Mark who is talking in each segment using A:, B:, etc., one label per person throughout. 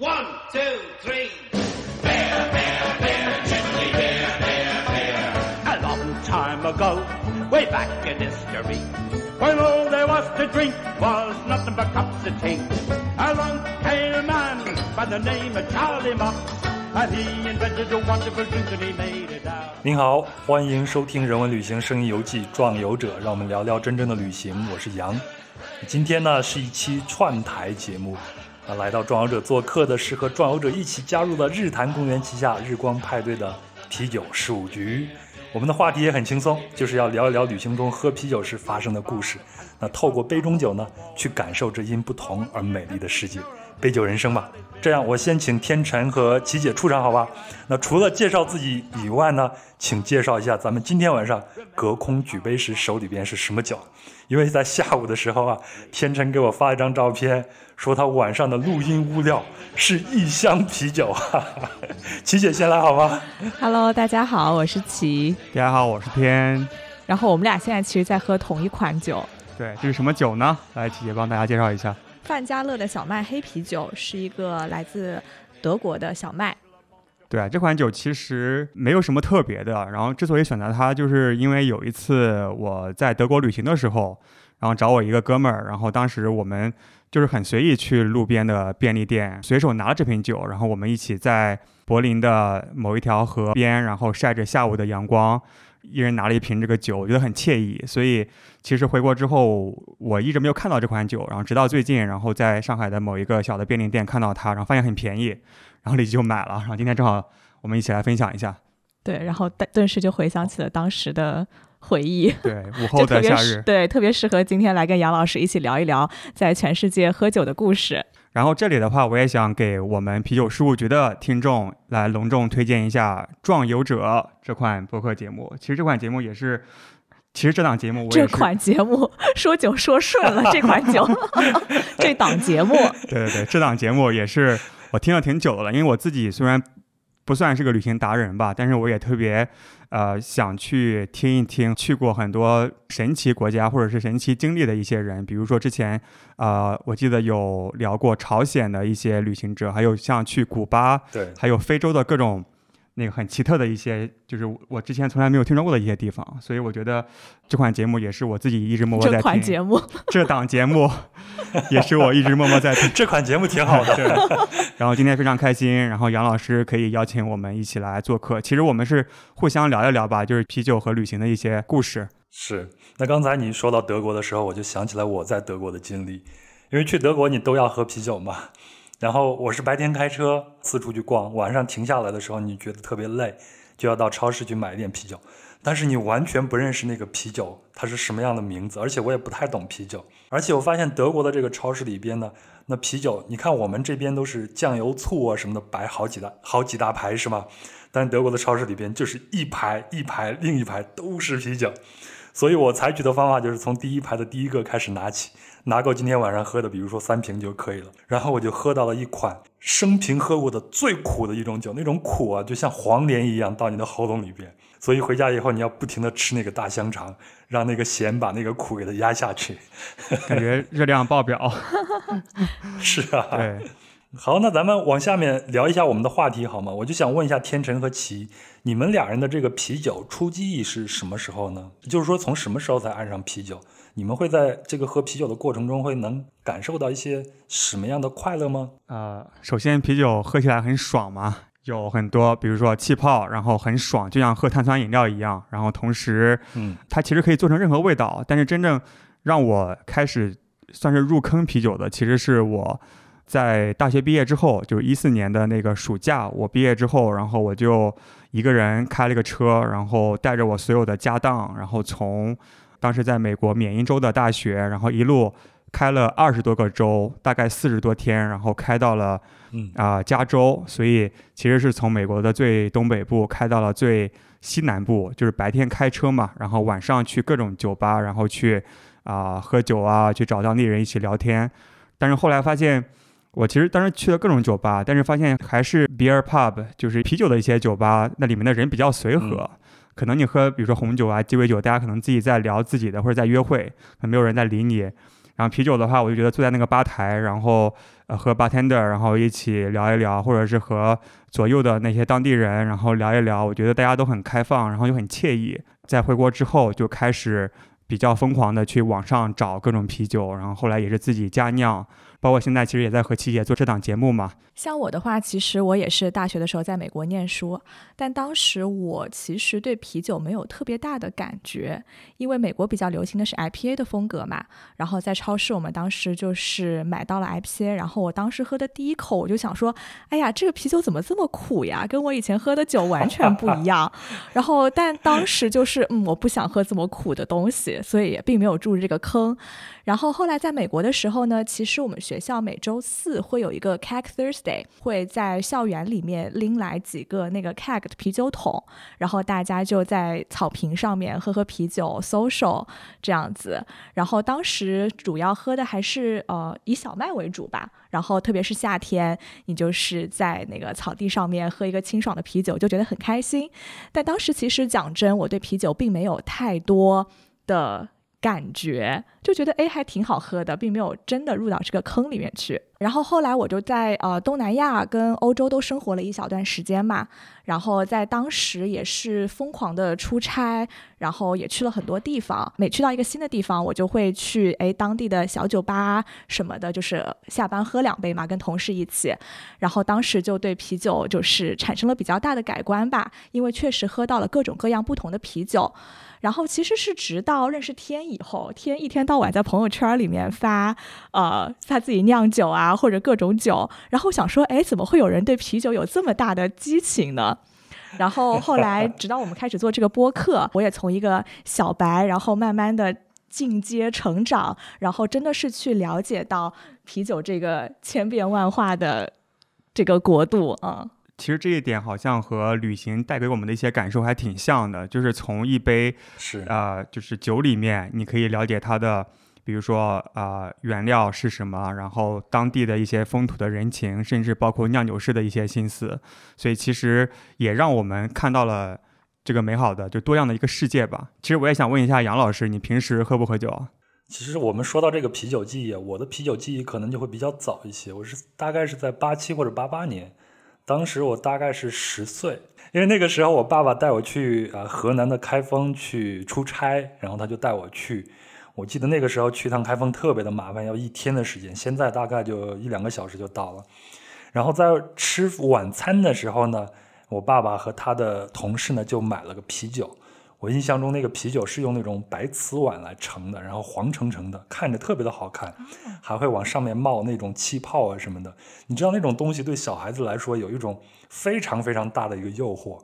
A: One, two, three.
B: Bear, bear, bear, gently bear, bear, bear.
C: A long time ago, way back in history, when all there was to drink was nothing but cups of tea. Along came a man by the name of Charlie Mott, and he invented a wonderful drink and he made it out.
D: 您好，欢迎收听《人文旅行声音游记·壮游者》，让我们聊聊真正的旅行。我是杨，今天呢是一期串台节目，啊，来到壮游者做客的是和壮游者一起加入了日坛公园旗下日光派对的啤酒事务局。我们的话题也很轻松，就是要聊一聊旅行中喝啤酒时发生的故事。那透过杯中酒呢，去感受这因不同而美丽的世界。杯酒人生吧。这样，我先请天辰和琪姐出场，好吧？那除了介绍自己以外呢，请介绍一下咱们今天晚上隔空举杯时手里边是什么酒？因为在下午的时候啊，天辰给我发一张照片，说他晚上的录音物料是一箱啤酒。哈哈。琪姐先来好吗
E: Hello，大家好，我是琪。
F: 大家好，我是天。
E: 然后我们俩现在其实在喝同一款酒。
F: 对，这是什么酒呢？来，琪姐帮大家介绍一下。
E: 范家乐的小麦黑啤酒是一个来自德国的小麦。
F: 对啊，这款酒其实没有什么特别的。然后之所以选择它，就是因为有一次我在德国旅行的时候，然后找我一个哥们儿，然后当时我们就是很随意去路边的便利店，随手拿了这瓶酒，然后我们一起在柏林的某一条河边，然后晒着下午的阳光。一人拿了一瓶这个酒，我觉得很惬意。所以其实回国之后，我一直没有看到这款酒。然后直到最近，然后在上海的某一个小的便利店看到它，然后发现很便宜，然后立即就买了。然后今天正好我们一起来分享一下。
E: 对，然后顿顿时就回想起了当时的回忆。
F: 对，午 后的夏日。
E: 对，特别适合今天来跟杨老师一起聊一聊在全世界喝酒的故事。
F: 然后这里的话，我也想给我们啤酒事务局的听众来隆重推荐一下《壮游者》这款播客节目。其实这款节目也是，其实这档节目我
E: 这款节目说酒说顺了，这款酒 这档节目，
F: 对对对，这档节目也是我听了挺久的了，因为我自己虽然不算是个旅行达人吧，但是我也特别。呃，想去听一听去过很多神奇国家或者是神奇经历的一些人，比如说之前，呃，我记得有聊过朝鲜的一些旅行者，还有像去古巴，
D: 对，
F: 还有非洲的各种。那个很奇特的一些，就是我之前从来没有听说过的一些地方，所以我觉得这款节目也是我自己一直默默在听。
E: 这款节目，
F: 这档节目也是我一直默默在听。
D: 这款节目挺好的。
F: 然后今天非常开心，然后杨老师可以邀请我们一起来做客。其实我们是互相聊一聊吧，就是啤酒和旅行的一些故事。
D: 是。那刚才你说到德国的时候，我就想起来我在德国的经历，因为去德国你都要喝啤酒嘛。然后我是白天开车四处去逛，晚上停下来的时候，你觉得特别累，就要到超市去买一点啤酒。但是你完全不认识那个啤酒它是什么样的名字，而且我也不太懂啤酒。而且我发现德国的这个超市里边呢，那啤酒，你看我们这边都是酱油、醋啊什么的摆好几大好几大排是吗？但德国的超市里边就是一排一排，另一排都是啤酒。所以我采取的方法就是从第一排的第一个开始拿起。拿够今天晚上喝的，比如说三瓶就可以了。然后我就喝到了一款生平喝过的最苦的一种酒，那种苦啊，就像黄连一样到你的喉咙里边。所以回家以后你要不停的吃那个大香肠，让那个咸把那个苦给它压下去。
F: 感觉热量爆表。
D: 是啊。
F: 对。
D: 好，那咱们往下面聊一下我们的话题好吗？我就想问一下天辰和齐，你们俩人的这个啤酒初记忆是什么时候呢？就是说从什么时候才爱上啤酒？你们会在这个喝啤酒的过程中会能感受到一些什么样的快乐吗？
F: 呃，首先啤酒喝起来很爽嘛，有很多，比如说气泡，然后很爽，就像喝碳酸饮料一样。然后同时，
D: 嗯，
F: 它其实可以做成任何味道。但是真正让我开始算是入坑啤酒的，其实是我在大学毕业之后，就是一四年的那个暑假，我毕业之后，然后我就一个人开了个车，然后带着我所有的家当，然后从。当时在美国缅因州的大学，然后一路开了二十多个州，大概四十多天，然后开到了啊加州。所以其实是从美国的最东北部开到了最西南部，就是白天开车嘛，然后晚上去各种酒吧，然后去啊喝酒啊，去找当地人一起聊天。但是后来发现，我其实当时去了各种酒吧，但是发现还是 beer pub，就是啤酒的一些酒吧，那里面的人比较随和。可能你喝，比如说红酒啊、鸡尾酒，大家可能自己在聊自己的，或者在约会，没有人在理你。然后啤酒的话，我就觉得坐在那个吧台，然后呃和 bartender 然后一起聊一聊，或者是和左右的那些当地人然后聊一聊，我觉得大家都很开放，然后又很惬意。在回国之后就开始比较疯狂的去网上找各种啤酒，然后后来也是自己家酿。包括现在其实也在和七姐做这档节目嘛。
E: 像我的话，其实我也是大学的时候在美国念书，但当时我其实对啤酒没有特别大的感觉，因为美国比较流行的是 IPA 的风格嘛。然后在超市，我们当时就是买到了 IPA，然后我当时喝的第一口，我就想说，哎呀，这个啤酒怎么这么苦呀？跟我以前喝的酒完全不一样。然后，但当时就是，嗯，我不想喝这么苦的东西，所以也并没有入这个坑。然后后来在美国的时候呢，其实我们学校每周四会有一个 Keg Thursday，会在校园里面拎来几个那个 Keg 的啤酒桶，然后大家就在草坪上面喝喝啤酒，social 这样子。然后当时主要喝的还是呃以小麦为主吧。然后特别是夏天，你就是在那个草地上面喝一个清爽的啤酒，就觉得很开心。但当时其实讲真，我对啤酒并没有太多的。感觉就觉得哎还挺好喝的，并没有真的入到这个坑里面去。然后后来我就在呃东南亚跟欧洲都生活了一小段时间嘛，然后在当时也是疯狂的出差，然后也去了很多地方。每去到一个新的地方，我就会去哎当地的小酒吧什么的，就是下班喝两杯嘛，跟同事一起。然后当时就对啤酒就是产生了比较大的改观吧，因为确实喝到了各种各样不同的啤酒。然后其实是直到认识天以后，天一天到晚在朋友圈里面发，呃，发自己酿酒啊，或者各种酒，然后想说，哎，怎么会有人对啤酒有这么大的激情呢？然后后来，直到我们开始做这个播客，我也从一个小白，然后慢慢的进阶成长，然后真的是去了解到啤酒这个千变万化的这个国度啊。
F: 其实这一点好像和旅行带给我们的一些感受还挺像的，就是从一杯
D: 是
F: 啊，就是酒里面，你可以了解它的，比如说啊原料是什么，然后当地的一些风土的人情，甚至包括酿酒师的一些心思，所以其实也让我们看到了这个美好的就多样的一个世界吧。其实我也想问一下杨老师，你平时喝不喝酒？
D: 其实我们说到这个啤酒记忆，我的啤酒记忆可能就会比较早一些，我是大概是在八七或者八八年。当时我大概是十岁，因为那个时候我爸爸带我去啊河南的开封去出差，然后他就带我去。我记得那个时候去趟开封特别的麻烦，要一天的时间，现在大概就一两个小时就到了。然后在吃晚餐的时候呢，我爸爸和他的同事呢就买了个啤酒。我印象中那个啤酒是用那种白瓷碗来盛的，然后黄澄澄的，看着特别的好看，还会往上面冒那种气泡啊什么的。你知道那种东西对小孩子来说有一种非常非常大的一个诱惑。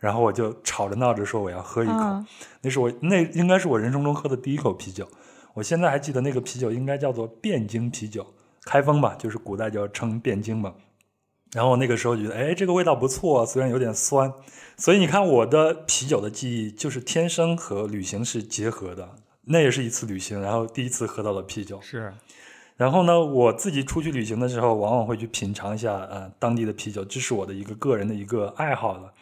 D: 然后我就吵着闹着说我要喝一口，那是我那应该是我人生中喝的第一口啤酒。我现在还记得那个啤酒应该叫做汴京啤酒，开封吧，就是古代叫称汴京嘛。然后那个时候觉得，哎，这个味道不错，虽然有点酸。所以你看，我的啤酒的记忆就是天生和旅行是结合的。那也是一次旅行，然后第一次喝到了啤酒。
F: 是。
D: 然后呢，我自己出去旅行的时候，往往会去品尝一下呃当地的啤酒，这是我的一个个人的一个爱好了。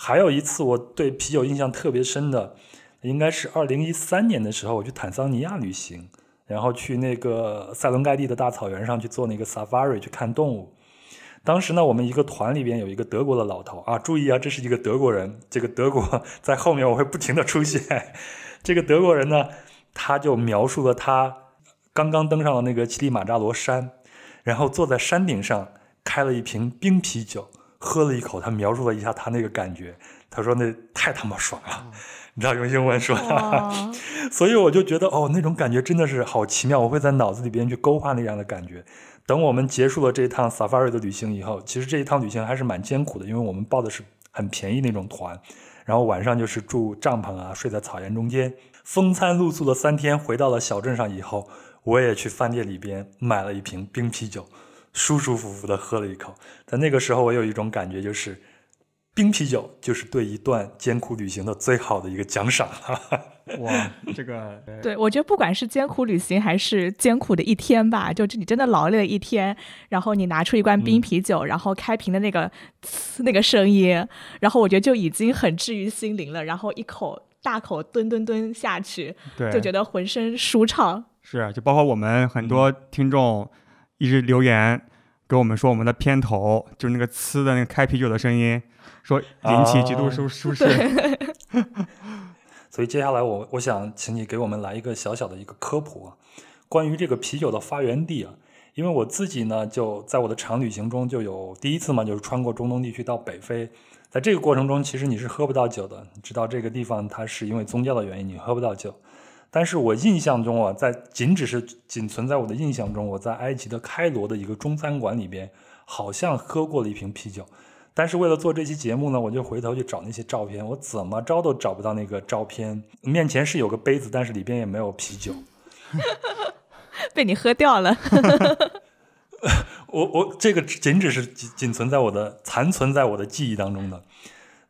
D: 还有一次我对啤酒印象特别深的，应该是二零一三年的时候，我去坦桑尼亚旅行，然后去那个塞伦盖蒂的大草原上去做那个 safari 去看动物。当时呢，我们一个团里边有一个德国的老头啊，注意啊，这是一个德国人。这个德国在后面我会不停的出现。这个德国人呢，他就描述了他刚刚登上了那个乞力马扎罗山，然后坐在山顶上开了一瓶冰啤酒，喝了一口，他描述了一下他那个感觉。他说那太他妈爽了，你知道用英文说的。所以我就觉得哦，那种感觉真的是好奇妙，我会在脑子里边去勾画那样的感觉。等我们结束了这一趟 safari 的旅行以后，其实这一趟旅行还是蛮艰苦的，因为我们报的是很便宜那种团，然后晚上就是住帐篷啊，睡在草原中间，风餐露宿了三天。回到了小镇上以后，我也去饭店里边买了一瓶冰啤酒，舒舒服服的喝了一口。在那个时候，我有一种感觉，就是冰啤酒就是对一段艰苦旅行的最好的一个奖赏。
F: 哇，这个
E: 对我觉得不管是艰苦旅行还是艰苦的一天吧，就你真的劳累了一天，然后你拿出一罐冰啤酒，然后开瓶的那个那个声音，然后我觉得就已经很治愈心灵了。然后一口大口吨吨吨下去，
F: 对，
E: 就觉得浑身舒畅。
F: 是，就包括我们很多听众一直留言给我们说，我们的片头就是那个呲的那个开啤酒的声音，说引起极度舒舒适。
D: 所以接下来我我想请你给我们来一个小小的一个科普啊，关于这个啤酒的发源地啊，因为我自己呢就在我的长旅行中就有第一次嘛，就是穿过中东地区到北非，在这个过程中其实你是喝不到酒的，你知道这个地方它是因为宗教的原因你喝不到酒，但是我印象中啊，在仅只是仅存在我的印象中，我在埃及的开罗的一个中餐馆里边好像喝过了一瓶啤酒。但是为了做这期节目呢，我就回头去找那些照片，我怎么着都找不到那个照片。面前是有个杯子，但是里边也没有啤酒。
E: 被你喝掉了。
D: 我我这个仅只是仅仅存在我的残存在我的记忆当中的。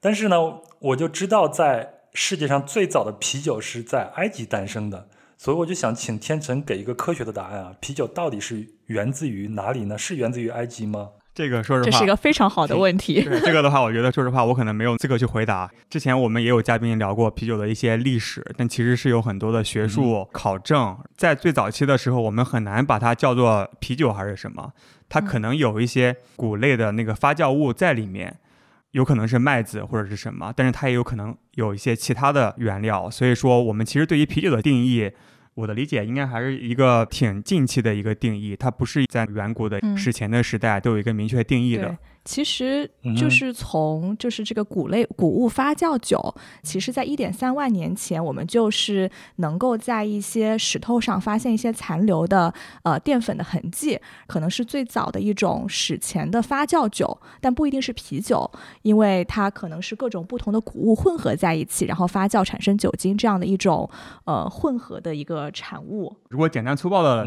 D: 但是呢，我就知道在世界上最早的啤酒是在埃及诞生的，所以我就想请天成给一个科学的答案啊，啤酒到底是源自于哪里呢？是源自于埃及吗？
F: 这个说实话，
E: 这是一个非常好的问题。
F: 对这个的话，我觉得说实话，我可能没有资格去回答。之前我们也有嘉宾聊过啤酒的一些历史，但其实是有很多的学术考证。在最早期的时候，我们很难把它叫做啤酒还是什么，它可能有一些谷类的那个发酵物在里面，有可能是麦子或者是什么，但是它也有可能有一些其他的原料。所以说，我们其实对于啤酒的定义。我的理解应该还是一个挺近期的一个定义，它不是在远古的史前的时代都有一个明确定义的。
E: 其实就是从就是这个谷类谷物发酵酒，其实在一点三万年前，我们就是能够在一些石头上发现一些残留的呃淀粉的痕迹，可能是最早的一种史前的发酵酒，但不一定是啤酒，因为它可能是各种不同的谷物混合在一起，然后发酵产生酒精这样的一种呃混合的一个产物。
F: 如果简单粗暴的。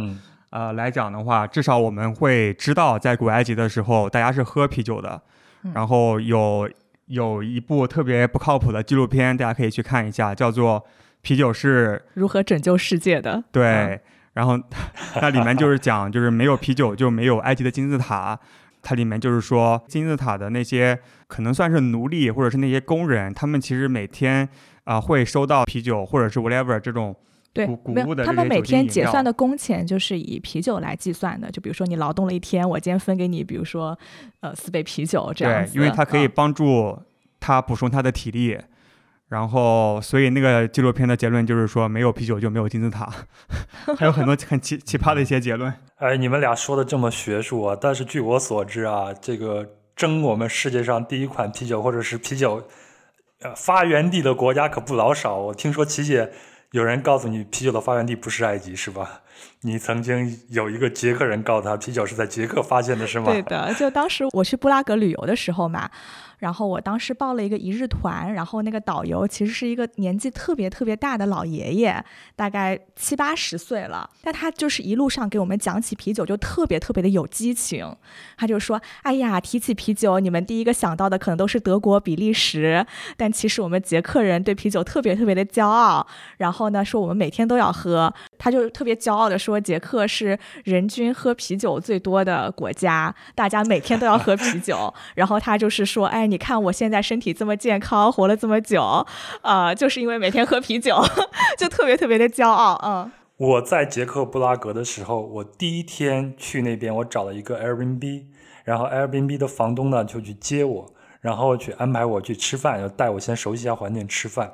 F: 呃，来讲的话，至少我们会知道，在古埃及的时候，大家是喝啤酒的。然后有有一部特别不靠谱的纪录片，大家可以去看一下，叫做《啤酒是
E: 如何拯救世界的》。
F: 对，然后它里面就是讲，就是没有啤酒就没有埃及的金字塔。它里面就是说，金字塔的那些可能算是奴隶或者是那些工人，他们其实每天啊会收到啤酒或者是 whatever 这种。
E: 对，
F: 没有，
E: 他们每天结算的工钱就是以啤酒来计算的。就比如说你劳动了一天，我今天分给你，比如说，呃，四杯啤酒这样
F: 子。对，因为它可以帮助他补充他的体力。然后，所以那个纪录片的结论就是说，没有啤酒就没有金字塔。还有很多很奇奇葩的一些结论。
D: 哎，你们俩说的这么学术啊！但是据我所知啊，这个争我们世界上第一款啤酒或者是啤酒呃发源地的国家可不老少。我听说琪姐。有人告诉你啤酒的发源地不是埃及，是吧？你曾经有一个捷克人告诉他，啤酒是在捷克发现的，是吗？
E: 对的，就当时我去布拉格旅游的时候嘛。然后我当时报了一个一日团，然后那个导游其实是一个年纪特别特别大的老爷爷，大概七八十岁了。但他就是一路上给我们讲起啤酒，就特别特别的有激情。他就说：“哎呀，提起啤酒，你们第一个想到的可能都是德国、比利时，但其实我们捷克人对啤酒特别特别的骄傲。然后呢，说我们每天都要喝。他就特别骄傲的说，捷克是人均喝啤酒最多的国家，大家每天都要喝啤酒。然后他就是说，哎。”你看我现在身体这么健康，活了这么久，啊，就是因为每天喝啤酒，就特别特别的骄傲。嗯，
D: 我在捷克布拉格的时候，我第一天去那边，我找了一个 Airbnb，然后 Airbnb 的房东呢就去接我，然后去安排我去吃饭，要带我先熟悉一下环境吃饭。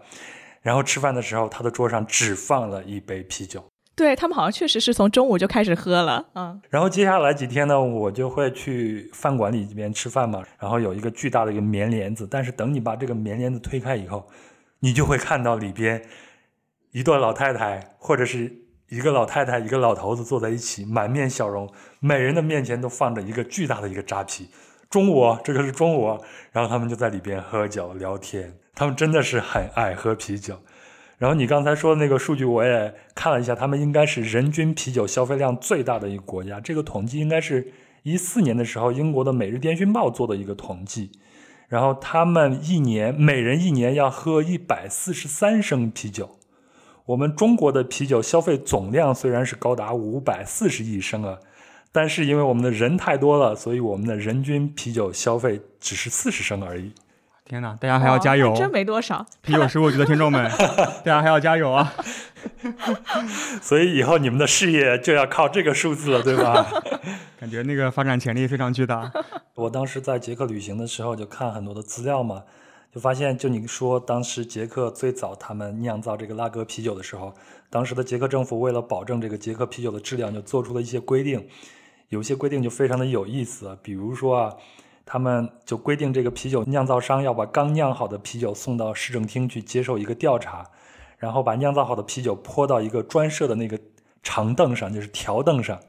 D: 然后吃饭的时候，他的桌上只放了一杯啤酒。
E: 对他们好像确实是从中午就开始喝了，嗯。
D: 然后接下来几天呢，我就会去饭馆里边吃饭嘛。然后有一个巨大的一个棉帘子，但是等你把这个棉帘子推开以后，你就会看到里边一对老太太或者是一个老太太一个老头子坐在一起，满面笑容，每人的面前都放着一个巨大的一个扎啤。中午，这就是中午，然后他们就在里边喝酒聊天，他们真的是很爱喝啤酒。然后你刚才说的那个数据，我也看了一下，他们应该是人均啤酒消费量最大的一个国家。这个统计应该是一四年的时候，英国的《每日电讯报》做的一个统计。然后他们一年每人一年要喝一百四十三升啤酒。我们中国的啤酒消费总量虽然是高达五百四十亿升啊，但是因为我们的人太多了，所以我们的人均啤酒消费只是四十升而已。
F: 天哪，大家还要加油
E: 哦！真没多少。
F: 啤酒十五局的听众们，大家还要加油啊！
D: 所以以后你们的事业就要靠这个数字了，对吧？
F: 感觉那个发展潜力非常巨大。
D: 我当时在捷克旅行的时候，就看很多的资料嘛，就发现，就你说当时捷克最早他们酿造这个拉格啤酒的时候，当时的捷克政府为了保证这个捷克啤酒的质量，就做出了一些规定。有些规定就非常的有意思，比如说啊，他们就规定这个啤酒酿造商要把刚酿好的啤酒送到市政厅去接受一个调查，然后把酿造好的啤酒泼到一个专设的那个长凳上，就是条凳上，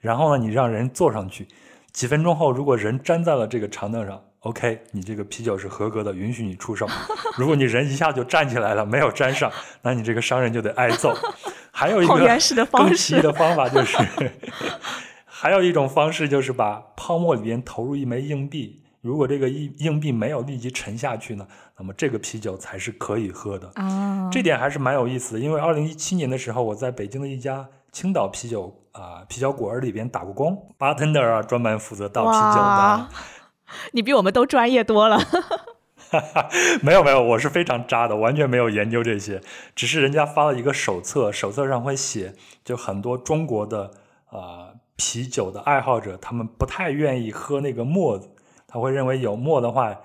D: 然后呢，你让人坐上去，几分钟后，如果人粘在了这个长凳上，OK，你这个啤酒是合格的，允许你出售。如果你人一下就站起来了，没有粘上，那你这个商人就得挨揍。还有一个更奇异的方法就是，还有一种方式就是把泡沫里边投入一枚硬币，如果这个硬硬币没有立即沉下去呢，那么这个啤酒才是可以喝的。
E: 啊，
D: 这点还是蛮有意思的，因为二零一七年的时候，我在北京的一家青岛啤酒啊、啤酒馆里边打过工，bartender 啊，专门负责倒啤酒的。
E: 你比我们都专业多了。
D: 没有没有，我是非常渣的，完全没有研究这些，只是人家发了一个手册，手册上会写，就很多中国的啊、呃啤酒的爱好者，他们不太愿意喝那个沫子，他会认为有沫的话，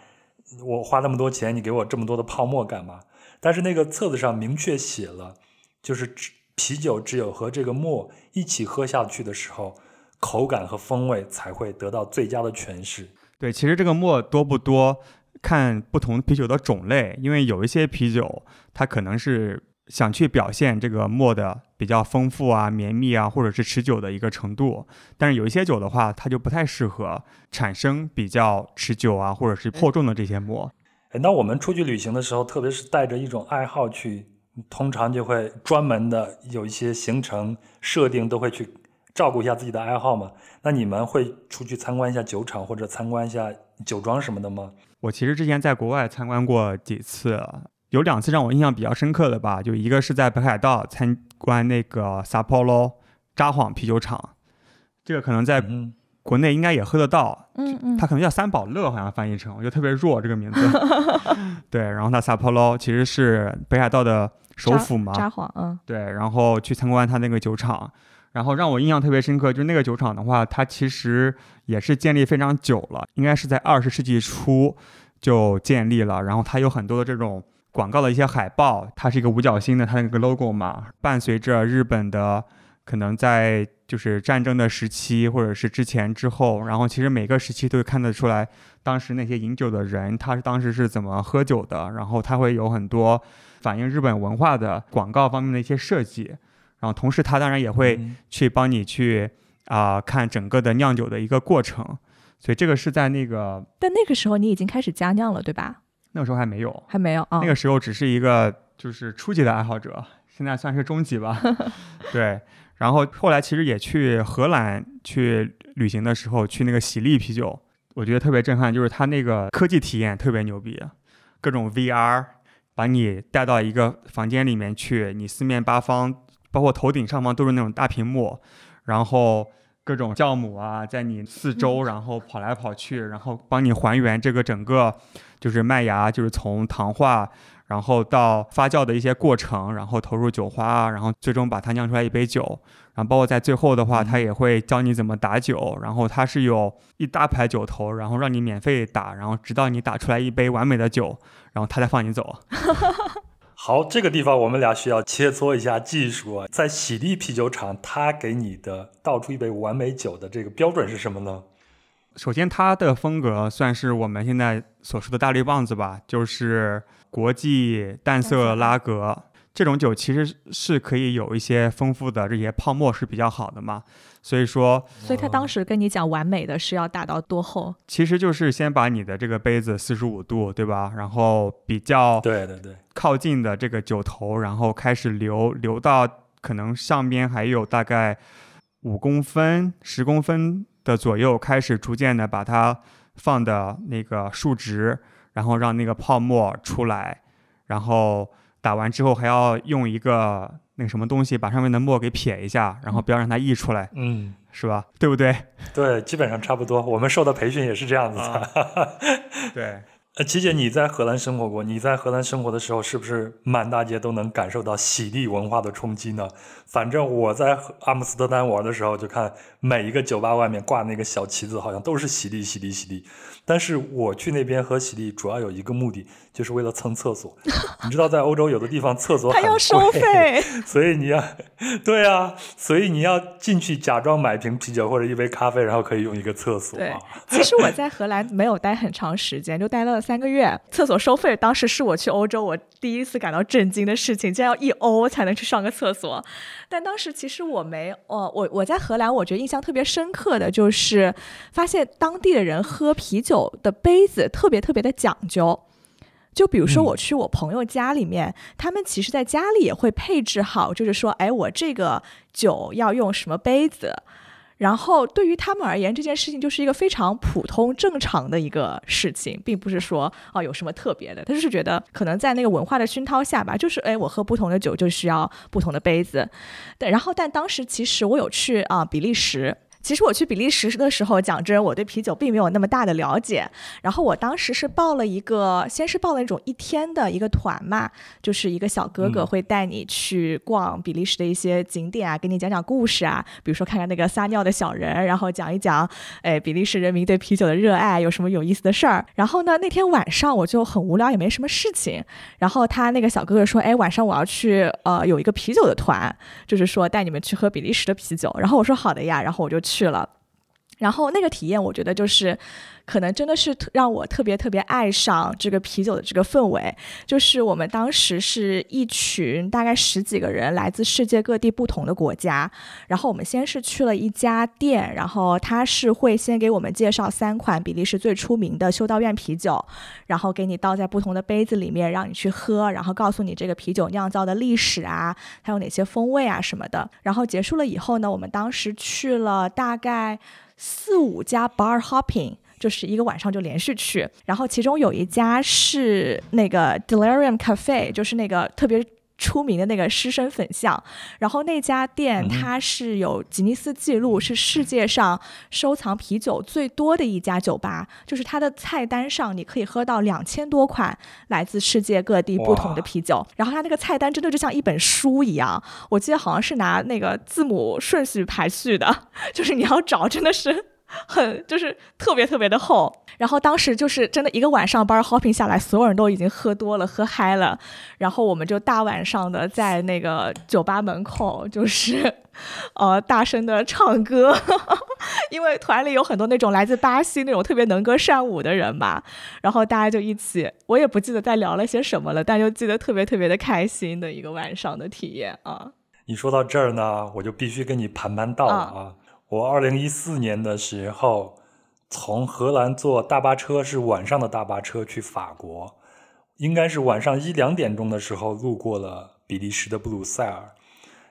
D: 我花那么多钱，你给我这么多的泡沫干嘛？但是那个册子上明确写了，就是啤酒只有和这个沫一起喝下去的时候，口感和风味才会得到最佳的诠释。
F: 对，其实这个沫多不多，看不同啤酒的种类，因为有一些啤酒它可能是想去表现这个墨的比较丰富啊、绵密啊，或者是持久的一个程度，但是有一些酒的话，它就不太适合产生比较持久啊，或者是厚重的这些墨。
D: 哎，那我们出去旅行的时候，特别是带着一种爱好去，通常就会专门的有一些行程设定，都会去照顾一下自己的爱好嘛。那你们会出去参观一下酒厂或者参观一下酒庄什么的吗？
F: 我其实之前在国外参观过几次，有两次让我印象比较深刻的吧，就一个是在北海道参观那个 Sapporo 札幌啤酒厂，这个可能在
D: 嗯，
F: 国内应该也喝得到，
E: 嗯嗯。
F: 它可能叫三宝乐，好像翻译成，我觉得特别弱这个名字。对，然后它 Sapporo 其实是北海道的首府嘛，
E: 札幌，嗯。
F: 对，然后去参观它那个酒厂，然后让我印象特别深刻，就是那个酒厂的话，它其实也是建立非常久了，应该是在二十世纪初就建立了，然后它有很多的这种广告的一些海报，它是一个五角星的它那个 logo 嘛，伴随着日本的可能在就是战争的时期或者是之前之后，然后其实每个时期都会看得出来，当时那些饮酒的人他是当时是怎么喝酒的，然后他会有很多反映日本文化的广告方面的一些设计，然后同时他当然也会
D: 嗯。
F: 去帮你去啊、看整个的酿酒的一个过程，所以这个是在那个
E: 但那个时候你已经开始加酿了，对吧？
F: 那个时候还没有，
E: 还没有啊。
F: 那个时候只是一个就是初级的爱好者，现在算是中级吧。对，然后后来其实也去荷兰去旅行的时候，去那个喜力啤酒，我觉得特别震撼，就是它那个科技体验特别牛逼，各种 VR 把你带到一个房间里面去，你四面八方，包括头顶上方都是那种大屏幕，然后。各种酵母啊，在你四周，然后跑来跑去，然后帮你还原这个整个就是麦芽，就是从糖化，然后到发酵的一些过程，然后投入酒花，然后最终把它酿出来一杯酒。然后包括在最后的话，它也会教你怎么打酒，然后它是有一大排酒头，然后让你免费打，然后直到你打出来一杯完美的酒，然后他再放你走。
D: 好，这个地方我们俩需要切磋一下技术啊。在喜力啤酒厂，他给你的倒出一杯完美酒的这个标准是什么呢？
F: 首先，它的风格算是我们现在所说的大绿棒子吧，就是国际淡色拉格这种酒，其实是可以有一些丰富的这些泡沫是比较好的嘛。所以说，
E: 所以他当时跟你讲完美的是要打到多厚？
F: 其实就是先把你的这个杯子四十五度，对吧？然后比较
D: 对对对，
F: 靠近的这个酒头，然后开始流流到可能上边还有大概五公分、十公分的左右，开始逐渐的把它放的那个竖直，然后让那个泡沫出来，然后打完之后还要用一个那个什么东西把上面的墨给撇一下，然后不要让它溢出来，
D: 嗯，
F: 是吧？对不对？
D: 对，基本上差不多。我们受的培训也是这样子的。
F: 对，
D: 呃，琪姐，你在荷兰生活过？你在荷兰生活的时候，是不是满大街都能感受到洗地文化的冲击呢？反正我在阿姆斯特丹玩的时候，就看每一个酒吧外面挂那个小旗子，好像都是洗地、洗地、洗地。但是我去那边喝喜力，主要有一个目的，就是为了蹭厕所。你知道，在欧洲有的地方厕所
E: 还要收费，
D: 所以你要，对啊，所以你要进去假装买瓶啤酒或者一杯咖啡，然后可以用一个厕所。
E: 对，其实我在荷兰没有待很长时间，就待了三个月。厕所收费，当时是我去欧洲我第一次感到震惊的事情，竟然要一欧才能去上个厕所。但当时其实我没，哦，我我在荷兰，我觉得印象特别深刻的就是发现当地的人喝啤酒的杯子特别特别的讲究。就比如说我去我朋友家里面，他们其实在家里也会配置好，就是说，哎，我这个酒要用什么杯子。然后对于他们而言，这件事情就是一个非常普通正常的一个事情，并不是说哦有什么特别的。他就是觉得可能在那个文化的熏陶下吧，就是哎我喝不同的酒就需要不同的杯子。对，然后但当时其实我有去啊比利时。其实我去比利时的时候，讲真，我对啤酒并没有那么大的了解。然后我当时是报了一个，先是报了那种一天的一个团嘛，就是一个小哥哥会带你去逛比利时的一些景点啊，给你讲讲故事啊，比如说看看那个撒尿的小人，然后讲一讲，哎，比利时人民对啤酒的热爱有什么有意思的事儿。然后呢，那天晚上我就很无聊，也没什么事情。然后他那个小哥哥说，哎，晚上我要去，呃，有一个啤酒的团，就是说带你们去喝比利时的啤酒。然后我说好的呀，然后我就。去去了。然后那个体验，我觉得就是。可能真的是让我特别特别爱上这个啤酒的这个氛围，就是我们当时是一群大概十几个人，来自世界各地不同的国家。然后我们先是去了一家店，然后他是会先给我们介绍三款比利时最出名的修道院啤酒，然后给你倒在不同的杯子里面，让你去喝，然后告诉你这个啤酒酿造的历史啊，还有哪些风味啊什么的。然后结束了以后呢，我们当时去了大概四五家 bar hopping。就是一个晚上就连续去，然后其中有一家是那个 Delirium Cafe，就是那个特别出名的那个狮身粉像，然后那家店它是有吉尼斯记录，是世界上收藏啤酒最多的一家酒吧，就是它的菜单上你可以喝到两千多款来自世界各地不同的啤酒，然后它那个菜单真的就像一本书一样，我记得好像是拿那个字母顺序排序的，就是你要找真的是。很就是特别特别的厚，然后当时就是真的一个晚上班儿 hopping 下来，所有人都已经喝多了，喝嗨了，然后我们就大晚上的在那个酒吧门口，就是呃大声的唱歌，因为团里有很多那种来自巴西那种特别能歌善舞的人嘛，然后大家就一起，我也不记得在聊了些什么了，但就记得特别特别的开心的一个晚上的体验啊。
D: 你说到这儿呢，我就必须跟你盘盘道了啊。我二零一四年的时候，从荷兰坐大巴车，是晚上的大巴车去法国，应该是晚上一两点钟的时候路过了比利时的布鲁塞尔，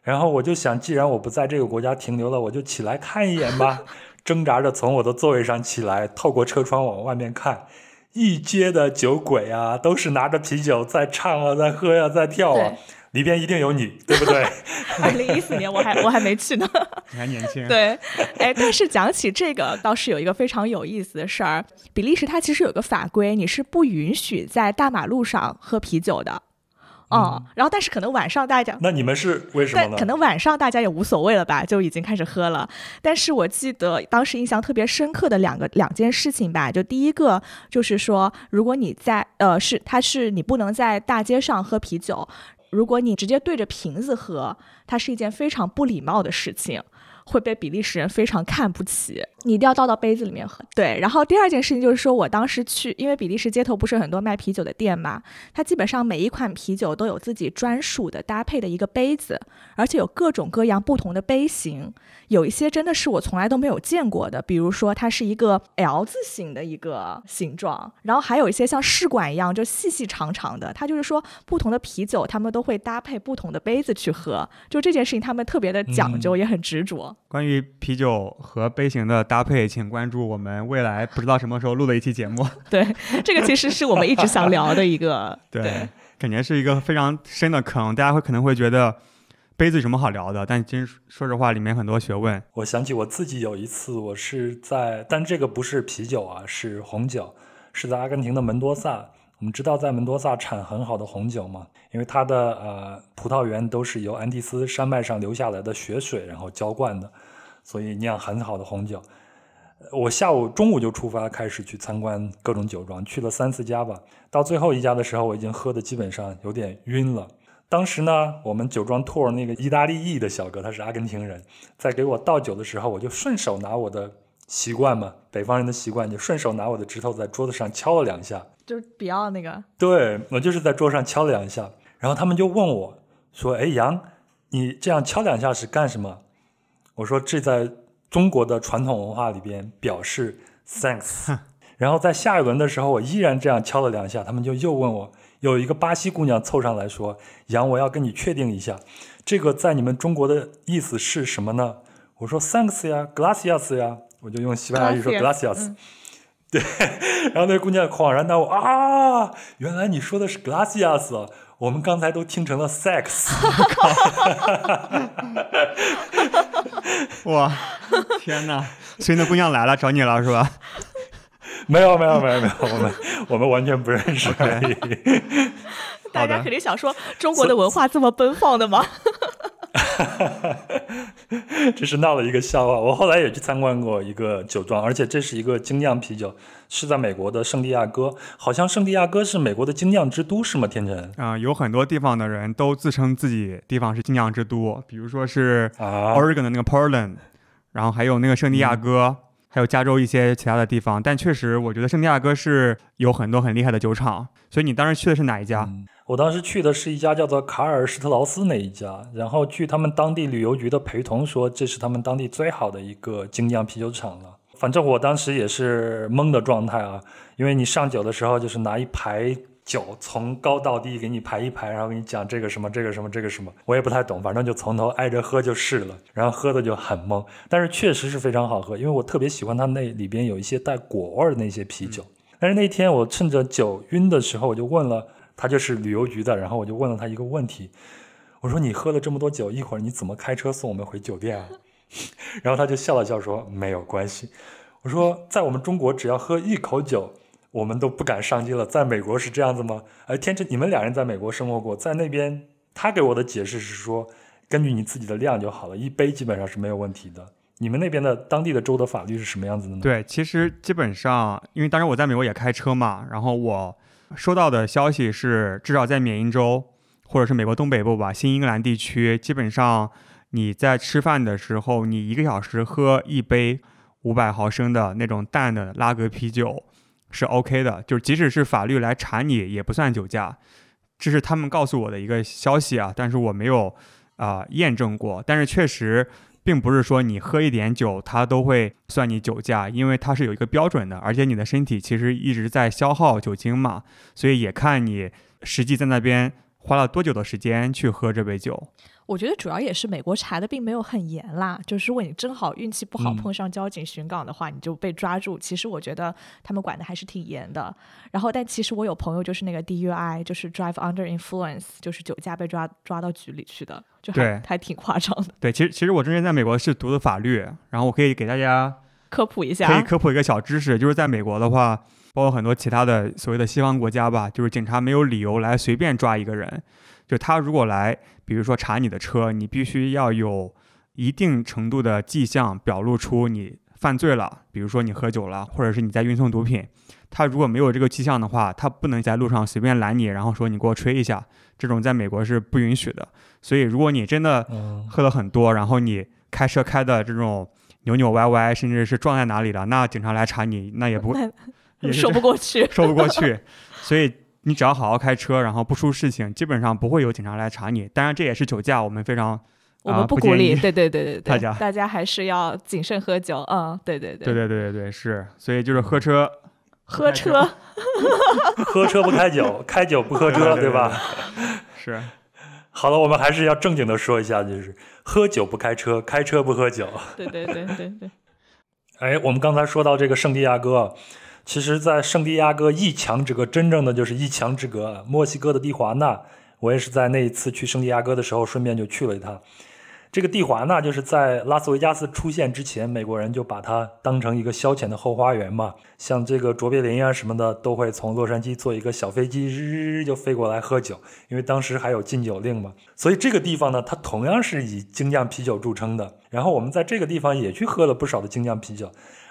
D: 然后我就想，既然我不在这个国家停留了，我就起来看一眼吧，挣扎着从我的座位上起来，透过车窗往外面看，一街的酒鬼啊，都是拿着啤酒在唱啊，在喝呀，在跳啊。里边一定有你，对不对？
E: 二零一四年我还我还没去呢，
F: 你还年轻。
E: 对，哎，但是讲起这个，倒是有一个非常有意思的事儿。比利时它其实有个法规，你是不允许在大马路上喝啤酒的。哦，然后但是可能晚上大家，
D: 那你们是为什么呢？
E: 可能晚上大家也无所谓了吧，就已经开始喝了。但是我记得当时印象特别深刻的两个两件事情吧，就第一个就是说，如果你在呃是它是你不能在大街上喝啤酒。如果你直接对着瓶子喝，它是一件非常不礼貌的事情。会被比利时人非常看不起，你一定要倒到杯子里面喝。对，然后第二件事情就是说，我当时去，因为比利时街头不是很多卖啤酒的店嘛，它基本上每一款啤酒都有自己专属的搭配的一个杯子，而且有各种各样不同的杯型，有一些真的是我从来都没有见过的，比如说它是一个 L 字形的一个形状，然后还有一些像试管一样就细细长长的，它就是说不同的啤酒他们都会搭配不同的杯子去喝，就这件事情他们特别的讲究，也很执着。
F: 关于啤酒和杯型的搭配，请关注我们未来不知道什么时候录的一期节目。
E: 对，这个其实是我们一直想聊的一个。
F: 对，感觉是一个非常深的坑，大家会可能会觉得杯子有什么好聊的，但其实说实话，里面很多学问。
D: 我想起我自己有一次，我是在，但这个不是啤酒啊，是红酒。是在阿根廷的门多萨。我们知道，在门多萨产很好的红酒嘛，因为它的呃葡萄园都是由安第斯山脉上流下来的雪水然后浇灌的，所以酿很好的红酒。我下午中午就出发，开始去参观各种酒庄，去了三四家吧。到最后一家的时候，我已经喝的基本上有点晕了。当时呢，我们酒庄 tour 那个意大利裔的小哥，他是阿根廷人，在给我倒酒的时候，我就顺手拿我的习惯嘛，北方人的习惯，就顺手拿我的指头在桌子上敲了两下。
E: 就是比奥那个，
D: 对我就是在桌上敲了两下，然后他们就问我说：“哎，杨，你这样敲两下是干什么？”我说：“这在中国的传统文化里边表示 thanks。”然后在下一轮的时候，我依然这样敲了两下，他们就又问我，有一个巴西姑娘凑上来说：“杨，我要跟你确定一下，这个在你们中国的意思是什么呢？”我说：“thanks 呀，gracias 呀。”我就用西班牙语说。
E: 嗯
D: 对，然后那姑娘恍然大悟啊，原来你说的是 glacias，我们刚才都听成了 sex。
F: 哇，天哪！所以那姑娘来了，找你了是吧？
D: 没有没有没有没有，我们我们完全不认识而已。
E: 大家肯定想说，中国的文化这么奔放的吗？
D: 这是闹了一个笑话。我后来也去参观过一个酒庄，而且这是一个精酿啤酒，是在美国的圣地亚哥。好像圣地亚哥是美国的精酿之都，是吗？天成
F: 啊、有很多地方的人都自称自己地方是精酿之都，比如说是
D: 啊
F: ，Oregon 的那个 Portland，然后还有那个圣地亚哥，还有加州一些其他的地方。但确实，我觉得圣地亚哥是有很多很厉害的酒厂。所以你当时去的是哪一家？
D: 我当时去的是一家叫做卡尔施特劳斯那一家，然后据他们当地旅游局的陪同说，这是他们当地最好的一个精酿啤酒厂了。反正我当时也是懵的状态啊，因为你上酒的时候就是拿一排酒从高到低给你排一排，然后给你讲这个什么这个什么这个什么，我也不太懂，反正就从头挨着喝就是了，然后喝的就很懵，但是确实是非常好喝，因为我特别喜欢它那里边有一些带果味儿的那些啤酒。但是那天我趁着酒晕的时候，我就问了他，就是旅游局的，然后我就问了他一个问题，我说你喝了这么多酒，一会儿你怎么开车送我们回酒店啊？然后他就笑了笑说没有关系。我说在我们中国，只要喝一口酒，我们都不敢上街了。在美国是这样子吗？哎，天真，你们俩人在美国生活过，在那边他给我的解释是说，根据你自己的量就好了，一杯基本上是没有问题的。你们那边的当地的州的法律是什么样子的呢？
F: 对，其实基本上，因为当时我在美国也开车嘛，然后我收到的消息是，至少在缅因州或者是美国东北部吧，新英格兰地区，基本上你在吃饭的时候，你一个小时喝一杯五百毫升的那种淡的拉格啤酒是 OK 的，就是即使是法律来查你，也不算酒驾。这是他们告诉我的一个消息啊，但是我没有啊、验证过，但是确实。并不是说你喝一点酒，它都会算你酒驾，因为它是有一个标准的，而且你的身体其实一直在消耗酒精嘛，所以也看你实际在那边花了多久的时间去喝这杯酒。
E: 我觉得主要也是美国查的并没有很严啦，就是如果你正好运气不好
D: 嗯
E: 碰上交警巡岗的话，你就被抓住。其实我觉得他们管的还是挺严的。然后，但其实我有朋友就是那个 DUI，就是 drive under influence，就是酒驾被抓抓到局里去的，就还
F: 对
E: 还挺夸张的。
F: 对，其实其实我之前在美国是读的法律，然后我可以给大家
E: 科普一下
F: 可以，科普一个小知识，就是在美国的话，包括很多其他的所谓的西方国家吧，就是警察没有理由来随便抓一个人，就他如果来，比如说查你的车，你必须要有一定程度的迹象表露出你犯罪了，比如说你喝酒了，或者是你在运送毒品。他如果没有这个迹象的话，他不能在路上随便拦你，然后说你给我吹一下，这种在美国是不允许的。所以如果你真的
D: 嗯，
F: 喝了很多，然后你开车开的这种扭扭歪歪，甚至是撞在哪里了，那警察来查你，那也不
E: 那说不过去，
F: 说不过去，所以你只要好好开车，然后不出事情，基本上不会有警察来查你。当然，这也是酒驾，我们非常
E: 我们
F: 不鼓励。
E: 对对对对对，
F: 大家
E: 大家还是要谨慎喝酒。嗯，对对对
F: 对对对对是。所以就是喝车
E: 喝车
D: 喝车不开酒，开酒不喝车，对吧？
F: 是。
D: 好了，我们还是要正经的说一下，就是喝酒不开车，开车不喝酒。
E: 对对对对对。
D: 哎，我们刚才说到这个圣地亚哥。其实，在圣地亚哥一墙之隔，真正的就是一墙之隔，墨西哥的蒂华纳，我也是在那一次去圣地亚哥的时候，顺便就去了一趟。这个蒂华纳就是在拉斯维加斯出现之前，美国人就把它当成一个消遣的后花园嘛。像这个卓别林啊什么的，都会从洛杉矶坐一个小飞机，日就飞过来喝酒，因为当时还有禁酒令嘛。所以这个地方呢，它同样是以精酿啤酒著称的。然后我们在这个地方也去喝了不少的精酿啤酒，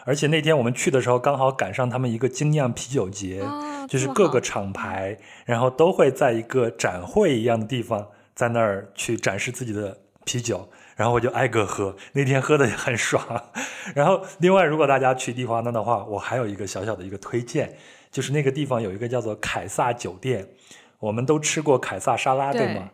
D: 而且那天我们去的时候，刚好赶上他们一个精酿啤酒节，
E: 啊
D: 就是各个厂牌，然后都会在一个展会一样的地方，在那儿去展示自己的啤酒，然后我就挨个喝，那天喝的也很爽。然后另外，如果大家去蒂华纳的话，我还有一个小小的一个推荐，就是那个地方有一个叫做凯撒酒店，我们都吃过凯撒沙拉，对
E: 对
D: 吗？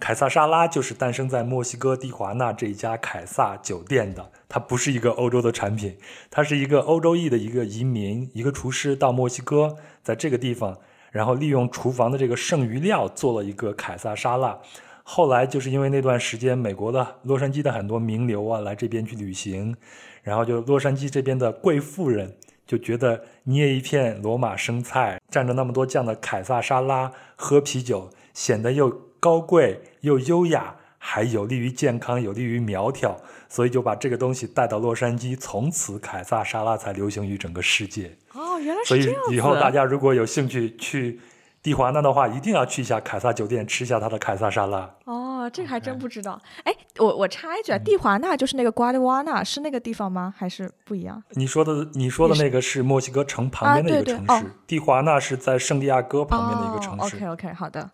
D: 凯撒沙拉就是诞生在墨西哥蒂华纳这一家凯撒酒店的，它不是一个欧洲的产品，它是一个欧洲裔的一个移民，一个厨师到墨西哥，在这个地方，然后利用厨房的这个剩余料做了一个凯撒沙拉。后来就是因为那段时间，美国的洛杉矶的很多名流啊来这边去旅行，然后就洛杉矶这边的贵妇人就觉得捏一片罗马生菜，蘸着那么多酱的凯撒沙拉，喝啤酒显得又高贵又优雅，还有利于健康，有利于苗条，所以就把这个东西带到洛杉矶，从此凯撒沙拉才流行于整个世界。
E: 哦，原来是这样子。
D: 以以后大家如果有兴趣去蒂华纳的话，一定要去一下凯撒酒店，吃一下它的凯撒沙拉。
E: 哦，这个还真不知道。哎，我我插一句啊，
D: 嗯
E: 蒂华纳就是那个瓜迪瓦纳，是那个地方吗？还是不一样？
D: 你说的你说的那个是墨西哥城旁边的一个城市，蒂华纳是在圣地亚哥旁边的一个城市
E: ，OK OK，好的。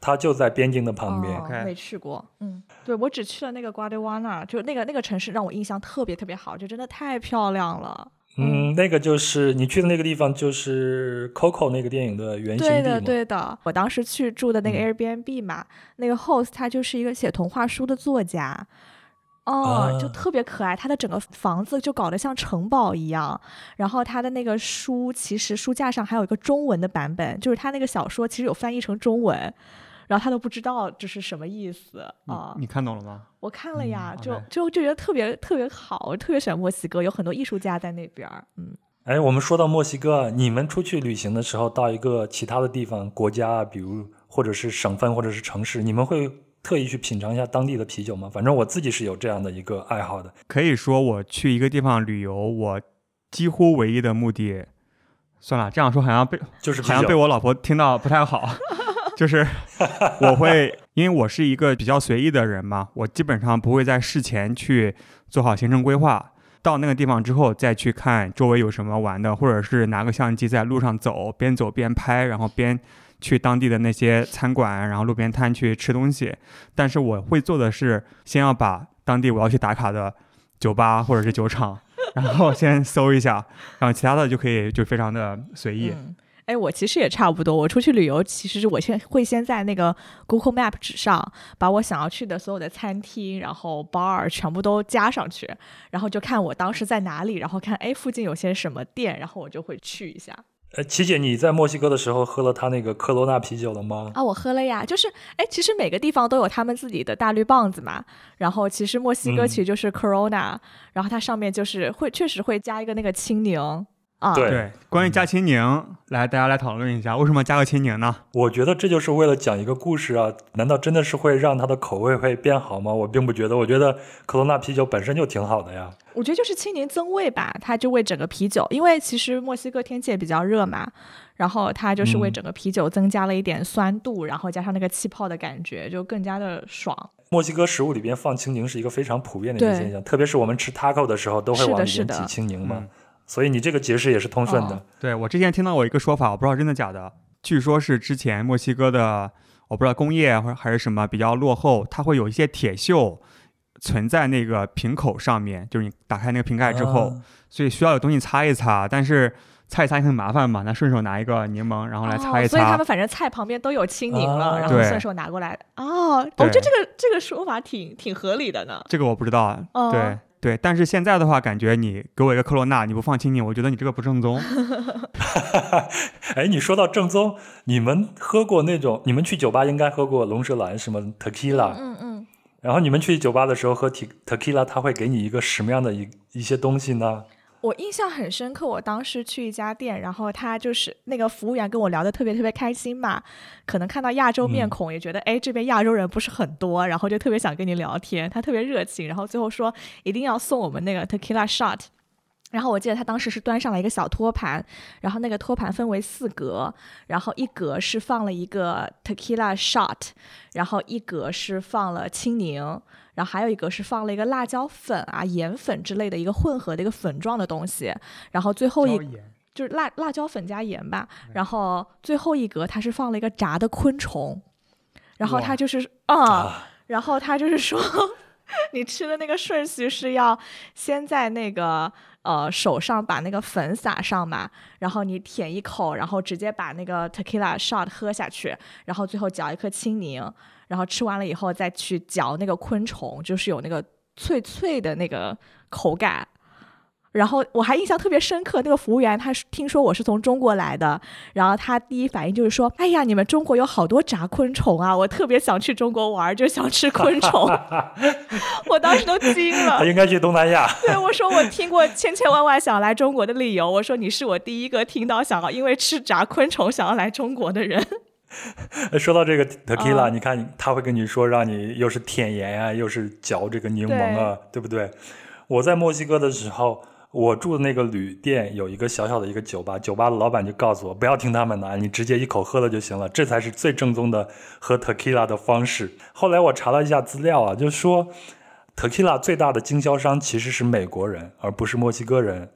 D: 它就在边境的旁边。
E: 哦没去过。嗯，对我只去了那个瓜迪瓦纳，就那个那个城市让我印象特别特别好，就真的太漂亮了。
D: 嗯，那个就是你去的那个地方，就是 Coco 那个电影的原型
E: 对的，对的。我当时去住的那个
D: 嗯
E: Airbnb 嘛，那个 host 他就是一个写童话书的作家。哦，就
D: 啊
E: 特别可爱，他的整个房子就搞得像城堡一样。然后他的那个书，其实书架上还有一个中文的版本，就是他那个小说其实有翻译成中文，然后他都不知道这是什么意思啊。
F: 你看懂了吗？
E: 我看了呀，
F: 嗯
E: 就就就觉得特别特别好，我特别喜欢墨西哥，有很多艺术家在那边儿。嗯，
D: 哎，我们说到墨西哥，啊，你们出去旅行的时候，到一个其他的地方、国家啊，比如或者是省份或者是城市，你们会特意去品尝一下当地的啤酒吗？反正我自己是有这样的一个爱好的。
F: 可以说我去一个地方旅游，我几乎唯一的目的，算了，这样说好像被
D: 就是。
F: 好像被我老婆听到不太好，就是 我会，因为我是一个比较随意的人嘛，我基本上不会在事前去做好行程规划，到那个地方之后再去看周围有什么玩的，或者是拿个相机在路上走，边走边拍，然后边去当地的那些餐馆，然后路边摊去吃东西。但是我会做的是，先要把当地我要去打卡的酒吧或者是酒厂，然后先搜一下，然后其他的就可以就非常的随意。
E: 嗯，哎，我其实也差不多。我出去旅游，其实是我先会先在那个 Google Map 纸上把我想要去的所有的餐厅，然后 bar 全部都加上去，然后就看我当时在哪里，然后看哎附近有些什么店，然后我就会去一下。
D: 呃，琪姐，你在墨西哥的时候喝了他那个科罗娜啤酒了吗？
E: 啊，我喝了呀，就是哎，其实每个地方都有他们自己的大绿棒子嘛。然后其实墨西哥
D: 嗯
E: 其实就是 Corona，、然后它上面就是会确实会加一个那个青柠啊。
D: 对
F: 对，关于加青柠，来大家来讨论一下，为什么加个青柠呢？
D: 我觉得这就是为了讲一个故事啊！难道真的是会让它的口味会变好吗？我并不觉得，我觉得科罗娜啤酒本身就挺好的呀。
E: 我觉得就是青柠增味吧，它就为整个啤酒，因为其实墨西哥天气也比较热嘛，然后它就是为
D: 嗯
E: 整个啤酒增加了一点酸度，然后加上那个气泡的感觉，就更加的爽。
D: 墨西哥食物里边放青柠是一个非常普遍的一个现象，特别是我们吃 taco 的时候都会往里面挤青柠嘛。
F: 嗯
D: 所以你这个解释也是通顺的。
E: 哦
F: 对我之前听到过一个说法，我不知道真的假的，据说是之前墨西哥的，我不知道工业或者还是什么比较落后，它会有一些铁锈存在那个瓶口上面，就是你打开那个瓶盖之后，
D: 啊
F: 所以需要有东西擦一擦，但是擦一擦也很麻烦嘛，那顺手拿一个柠檬然后来擦一
E: 哦，所以他。们反正菜旁边都有青柠了，然后顺手拿过来。哦，我觉得这个这个说法挺挺合理的呢。
F: 这个我不知道，
E: 哦
F: 对对，但是现在的话，感觉你给我一个科罗娜，你不放青柠，我觉得你这个不正宗。
D: 哎，你说到正宗，你们喝过那种？你们去酒吧应该喝过龙舌兰什么 tequila，、
E: 嗯嗯，
D: 然后你们去酒吧的时候喝 te tequila，他会给你一个什么样的一一些东西呢？
E: 我印象很深刻，我当时去一家店，然后他就是那个服务员跟我聊的特别特别开心嘛，可能看到亚洲面
D: 嗯
E: 孔，也觉得哎这边亚洲人不是很多，然后就特别想跟你聊天，他特别热情，然后最后说一定要送我们那个 tequila shot。然后我记得他当时是端上了一个小托盘，然后那个托盘分为四格，然后一格是放了一个 tequila shot，然后一格是放了青柠，然后还有一个是放了一个辣椒粉啊、盐粉之类的一个混合的一个粉状的东西，然后最后一就是辣辣椒粉加盐吧，然后最后一格它是放了一个炸的昆虫，然后
D: 哇
E: 它就是啊，
D: 啊，
E: 然后他就是说，你吃的那个顺序是要先在那个呃手上把那个粉撒上嘛，然后你舔一口，然后直接把那个 tequila shot 喝下去，然后最后嚼一颗青柠，然后吃完了以后再去嚼那个昆虫，就是有那个脆脆的那个口感。然后我还印象特别深刻，那个服务员他是听说我是从中国来的，然后他第一反应就是说：“哎呀，你们中国有好多炸昆虫啊，我特别想去中国玩，就想吃昆虫。”我当时都惊了
D: 他。应该去东南亚。
E: 对我说：“我听过千千万万想来中国的理由。”我说：“你是我第一个听到想要因为吃炸昆虫想要来中国的人。
D: 说到这个 tequila，、
E: 啊
D: 你看他会跟你说，让你又是舔盐啊，又是嚼这个柠檬啊，对不对？我在墨西哥的时候，我住的那个旅店有一个小小的一个酒吧，酒吧的老板就告诉我，不要听他们的，你直接一口喝了就行了，这才是最正宗的喝 tequila 的方式。后来我查了一下资料啊，就说 tequila 最大的经销商其实是美国人，而不是墨西哥人。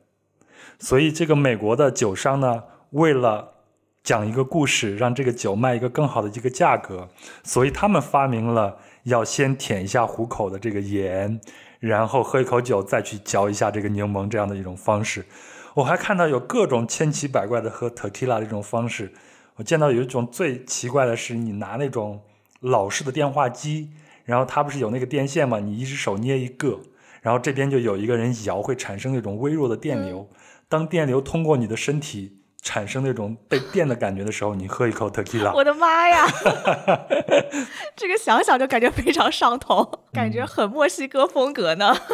D: 所以这个美国的酒商呢，为了讲一个故事，让这个酒卖一个更好的一个价格，所以他们发明了要先舔一下虎口的这个盐，然后喝一口酒，再去嚼一下这个柠檬这样的一种方式。我还看到有各种千奇百怪的喝 tequila 的这种方式。我见到有一种最奇怪的是，你拿那种老式的电话机，然后它不是有那个电线嘛，你一只手捏一个，然后这边就有一个人摇，会产生那种微弱的电流。当电流通过你的身体产生那种被电的感觉的时候，你喝一口 tequila，
E: 我的妈呀，这个想想就感觉非常上头，感觉很墨西哥风格呢。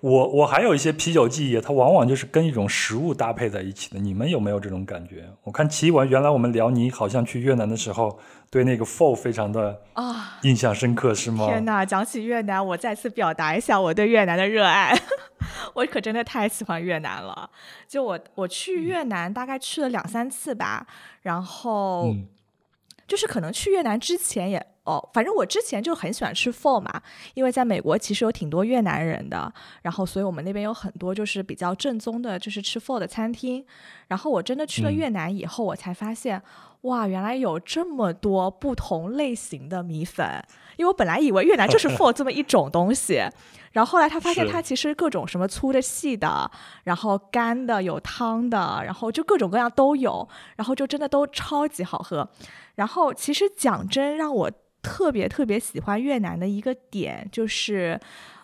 D: 我我还有一些啤酒记忆，它往往就是跟一种食物搭配在一起的。你们有没有这种感觉？我看奇文原来我们聊你好像去越南的时候，对那个 pho 非常的
E: 啊
D: 印象深刻，是吗？
E: 天哪！讲起越南，我再次表达一下我对越南的热爱。我可真的太喜欢越南了。就我我去越南大概去了两三次吧，然后
D: 嗯
E: 就是可能去越南之前也哦，反正我之前就很喜欢吃 pho 嘛，因为在美国其实有挺多越南人的，然后所以我们那边有很多就是比较正宗的，就是吃 pho 的餐厅。然后我真的去了
D: 嗯
E: 越南以后，我才发现。哇，原来有这么多不同类型的米粉，因为我本来以为越南就是 for 这么一种东西，然后后来他发现
D: 是
E: 它其实各种什么粗的、细的，然后干的、有汤的，然后就各种各样都有，然后就真的都超级好喝。然后其实讲真，让我特别特别喜欢越南的一个点就是，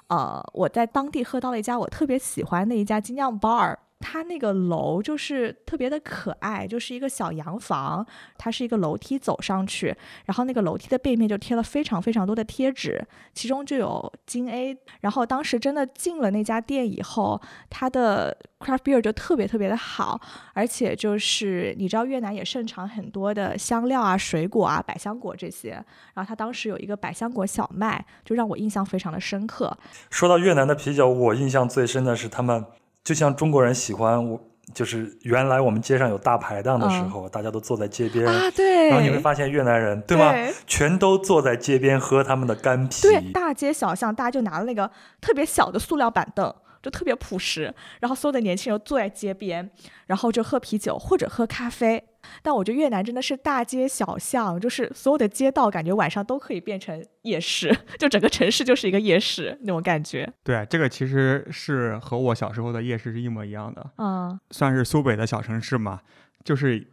E: 呃，我在当地喝到了一家我特别喜欢的一家精酿 bar。它那个楼就是特别的可爱，就是一个小洋房，它是一个楼梯走上去，然后那个楼梯的背面就贴了非常非常多的贴纸，其中就有金 A。然后当时真的进了那家店以后，它的 craft beer 就特别特别的好，而且就是你知道越南也盛产很多的香料啊、水果啊、百香果这些，然后它当时有一个百香果小麦，就让我印象非常的深刻。
D: 说到越南的啤酒，我印象最深的是他们，就像中国人喜欢我，就是原来我们街上有大排档的时候，大家都坐在街边，
E: 啊，对，
D: 然后你会发现越南人对吗？
E: 对
D: 全都坐在街边喝他们的干啤。
E: 对，大街小巷，大家就拿了那个特别小的塑料板凳，就特别朴实，然后所有的年轻人坐在街边，然后就喝啤酒或者喝咖啡。但我觉得越南真的是大街小巷，就是所有的街道，感觉晚上都可以变成夜市，就整个城市就是一个夜市那种感觉。
F: 对，这个其实是和我小时候的夜市是一模一样的，
E: 嗯，
F: 算是苏北的小城市嘛，就是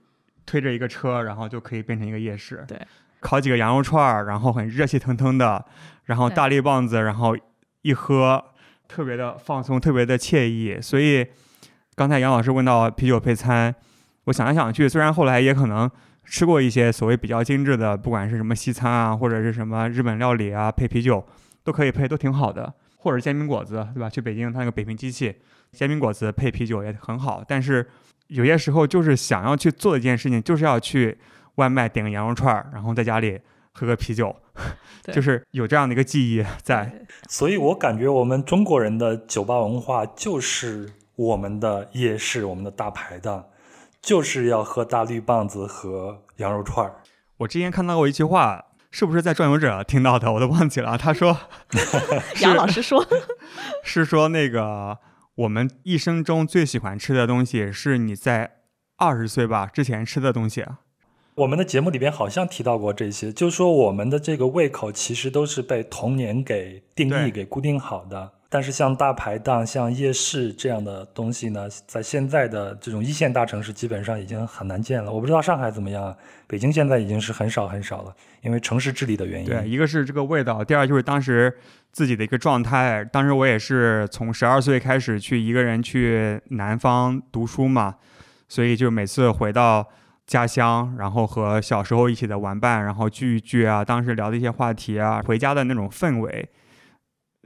F: 推着一个车，然后就可以变成一个夜市。
E: 对，
F: 烤几个羊肉串儿，然后很热气腾腾的，然后大力棒子，然后一喝，特别的放松，特别的惬意。所以刚才杨老师问到啤酒配餐，我想来想去，虽然后来也可能吃过一些所谓比较精致的，不管是什么西餐啊，或者是什么日本料理啊，配啤酒都可以配，都挺好的。或者煎饼果子，对吧？去北京，它那个北平机器煎饼果子配啤酒也很好。但是有些时候就是想要去做一件事情，就是要去外卖点个羊肉串儿，然后在家里喝个啤酒，
E: 对
F: 就是有这样的一个记忆在。
D: 所以我感觉我们中国人的酒吧文化就是我们的夜市，我们的大排档，就是要喝大绿棒子和羊肉串儿。
F: 我之前看到过一句话，是不是在《转游者》听到的？我都忘记了。他说
E: 杨老师说，
F: 是说那个我们一生中最喜欢吃的东西，是你在二十岁吧之前吃的东西。
D: 我们的节目里边好像提到过这些，就是说我们的这个胃口其实都是被童年给定义、给固定好的。但是像大排档、像夜市这样的东西呢，在现在的这种一线大城市基本上已经很难见了。我不知道上海怎么样，北京现在已经是很少很少了，因为城市治理的原因。
F: 对，一个是这个味道，第二就是当时自己的一个状态。当时我也是从十二岁开始去一个人去南方读书嘛，所以就每次回到家乡，然后和小时候一起的玩伴，然后聚一聚啊，当时聊的一些话题啊，回家的那种氛围，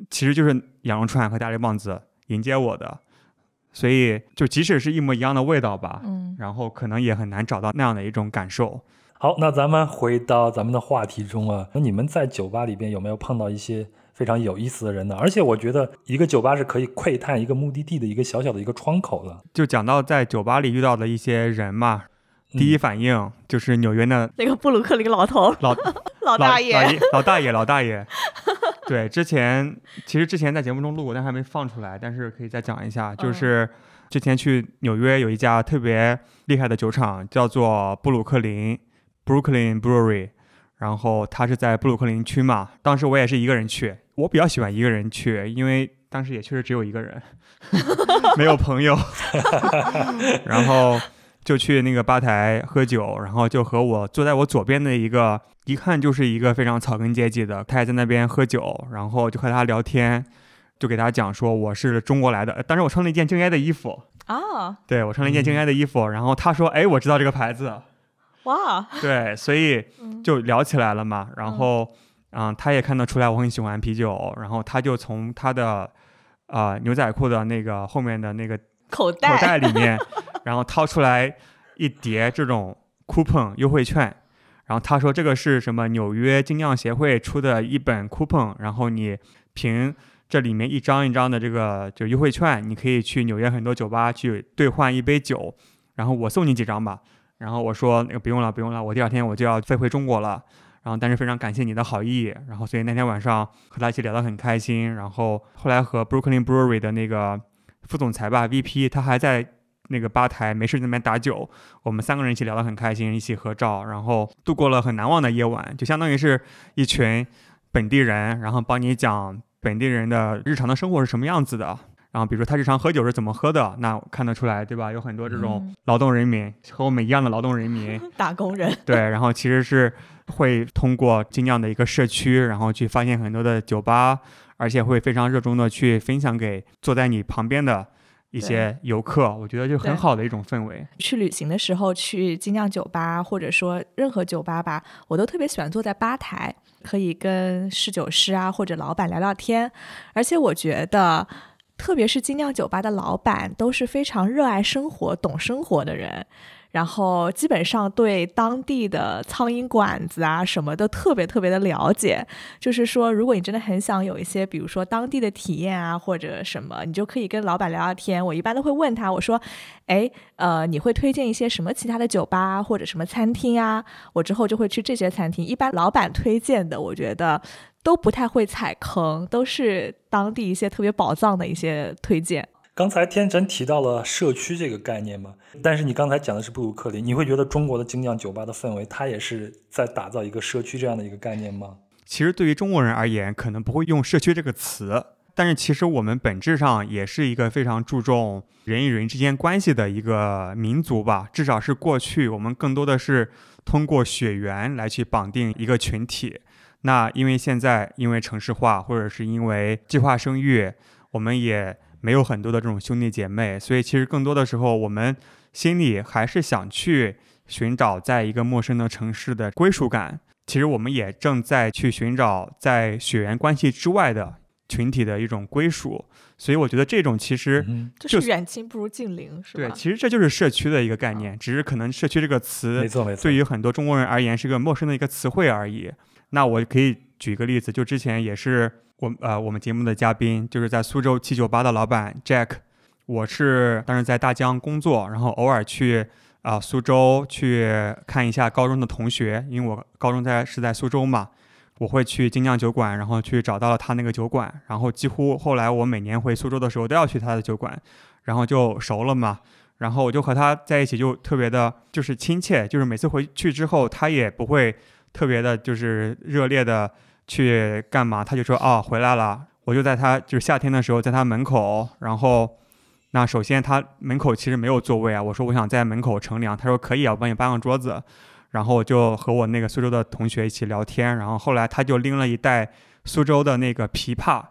F: 其实就是羊肉串和大力棒子迎接我的。所以就即使是一模一样的味道吧，
E: 嗯，
F: 然后可能也很难找到那样的一种感受。
D: 好，那咱们回到咱们的话题中啊，那你们在酒吧里边有没有碰到一些非常有意思的人呢？而且我觉得一个酒吧是可以窥探一个目的地的一个小小的一个窗口的。
F: 就讲到在酒吧里遇到的一些人嘛，第一反应就是纽约的
E: 那个布鲁克林老头
F: 老
E: 老大爷，
F: 老老大爷老大爷。对，之前其实之前在节目中录过，但还没放出来，但是可以再讲一下，就是之前去纽约有一家特别厉害的酒厂，叫做布鲁克林 （Brooklyn Brewery）。然后它是在布鲁克林区嘛，当时我也是一个人去，我比较喜欢一个人去，因为当时也确实只有一个人，没有朋友。然后就去那个吧台喝酒，然后就和我坐在我左边的一个，一看就是一个非常草根阶级的，他也在那边喝酒，然后就和他聊天，就给他讲说我是中国来的，呃当时我穿了一件静 A 的衣服，
E: 啊，
F: 对我穿了一件静 A 的衣服，然后他说，哎，我知道这个牌子，
E: 哇，
F: 对，所以
E: 嗯。
F: 就聊起来了嘛。然后，嗯，他也看得出来我很喜欢啤酒，然后他就从他的呃牛仔裤的那个后面的那个
E: 口袋，
F: 里面，然后掏出来一叠这种 coupon 优惠券，然后他说这个是什么纽约精酿协会出的一本 coupon，然后你凭这里面一张一张的这个就优惠券，你可以去纽约很多酒吧去兑换一杯酒，然后我送你几张吧。然后我说那个不用了，不用了，我第二天我就要飞回中国了。然后但是非常感谢你的好意，然后所以那天晚上和他一起聊得很开心。然后后来和 Brooklyn Brewery 的那个 副总裁吧 VP，他还在那个吧台没事在那边打酒，我们三个人一起聊得很开心，一起合照，然后度过了很难忘的夜晚，就相当于是一群本地人，然后帮你讲本地人的日常的生活是什么样子的。然后比如说他日常喝酒是怎么喝的，那看得出来，对吧？有很多这种
E: 嗯
F: 劳动人民，和我们一样的劳动人民，
E: 打工人，
F: 对，然后其实是会通过精酿的一个社区，然后去发现很多的酒吧，而且会非常热衷的去分享给坐在你旁边的一些游客，我觉得就很好的一种氛围。
E: 去旅行的时候去精酿酒吧，或者说任何酒吧吧，我都特别喜欢坐在吧台，可以跟侍酒师啊或者老板聊聊天。而且我觉得，特别是精酿酒吧的老板都是非常热爱生活、懂生活的人。然后基本上对当地的苍蝇馆子啊什么的特别特别的了解，就是说，如果你真的很想有一些，比如说当地的体验啊或者什么，你就可以跟老板聊聊天。我一般都会问他，我说，哎，呃，你会推荐一些什么其他的酒吧或者什么餐厅啊？我之后就会去这些餐厅。一般老板推荐的，我觉得都不太会踩坑，都是当地一些特别宝藏的一些推荐。
D: 刚才天真提到了社区这个概念嘛，但是你刚才讲的是布鲁克林，你会觉得中国的精酿酒吧的氛围，它也是在打造一个社区这样的一个概念吗？
F: 其实对于中国人而言，可能不会用“社区”这个词，但是其实我们本质上也是一个非常注重人与人之间关系的一个民族吧。至少是过去，我们更多的是通过血缘来去绑定一个群体。那因为现在因为城市化，或者是因为计划生育，我们也没有很多的这种兄弟姐妹，所以其实更多的时候，我们心里还是想去寻找在一个陌生的城市的归属感。其实我们也正在去寻找在血缘关系之外的，群体的一种归属。所以我觉得这种其实
D: 嗯，
F: 就
E: 就是远亲不如近邻，是吧对，
F: 其实这就是社区的一个概念，只是可能“社区”这个词
D: 没错没错。
F: 对于很多中国人而言是个陌生的一个词汇而已。那我可以举个例子，就之前也是我呃我们节目的嘉宾，就是在苏州七九八的老板 Jack，我是当时在大疆工作，然后偶尔去啊、苏州去看一下高中的同学，因为我高中在是在苏州嘛。我会去精酿酒馆，然后去找到了他那个酒馆，然后几乎后来我每年回苏州的时候都要去他的酒馆，然后就熟了嘛。然后我就和他在一起，就特别的，就是亲切，就是每次回去之后，他也不会特别的，就是热烈的去干嘛，他就说哦回来了。我就在他就是夏天的时候，在他门口，然后那首先他门口其实没有座位啊，我说我想在门口乘凉，他说可以啊，我帮你搬个桌子。然后我就和我那个苏州的同学一起聊天，然后后来他就拎了一袋苏州的那个枇杷，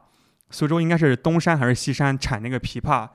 F: 苏州应该是东山还是西山产那个枇杷，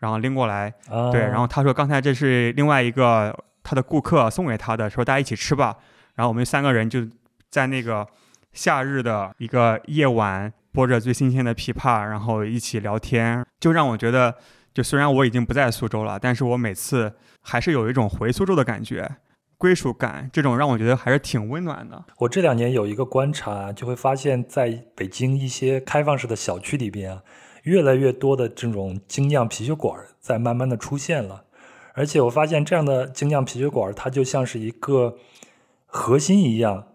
F: 然后拎过来，
D: 啊，
F: 对，然后他说刚才这是另外一个他的顾客送给他的，说大家一起吃吧。然后我们三个人就在那个夏日的一个夜晚，播着最新鲜的琵琶，然后一起聊天，就让我觉得，就虽然我已经不在苏州了，但是我每次还是有一种回苏州的感觉，归属感，这种让我觉得还是挺温暖的。
D: 我这两年有一个观察，就会发现，在北京一些开放式的小区里边啊，越来越多的这种精酿啤酒馆在慢慢的出现了。而且我发现这样的精酿啤酒馆，它就像是一个核心一样，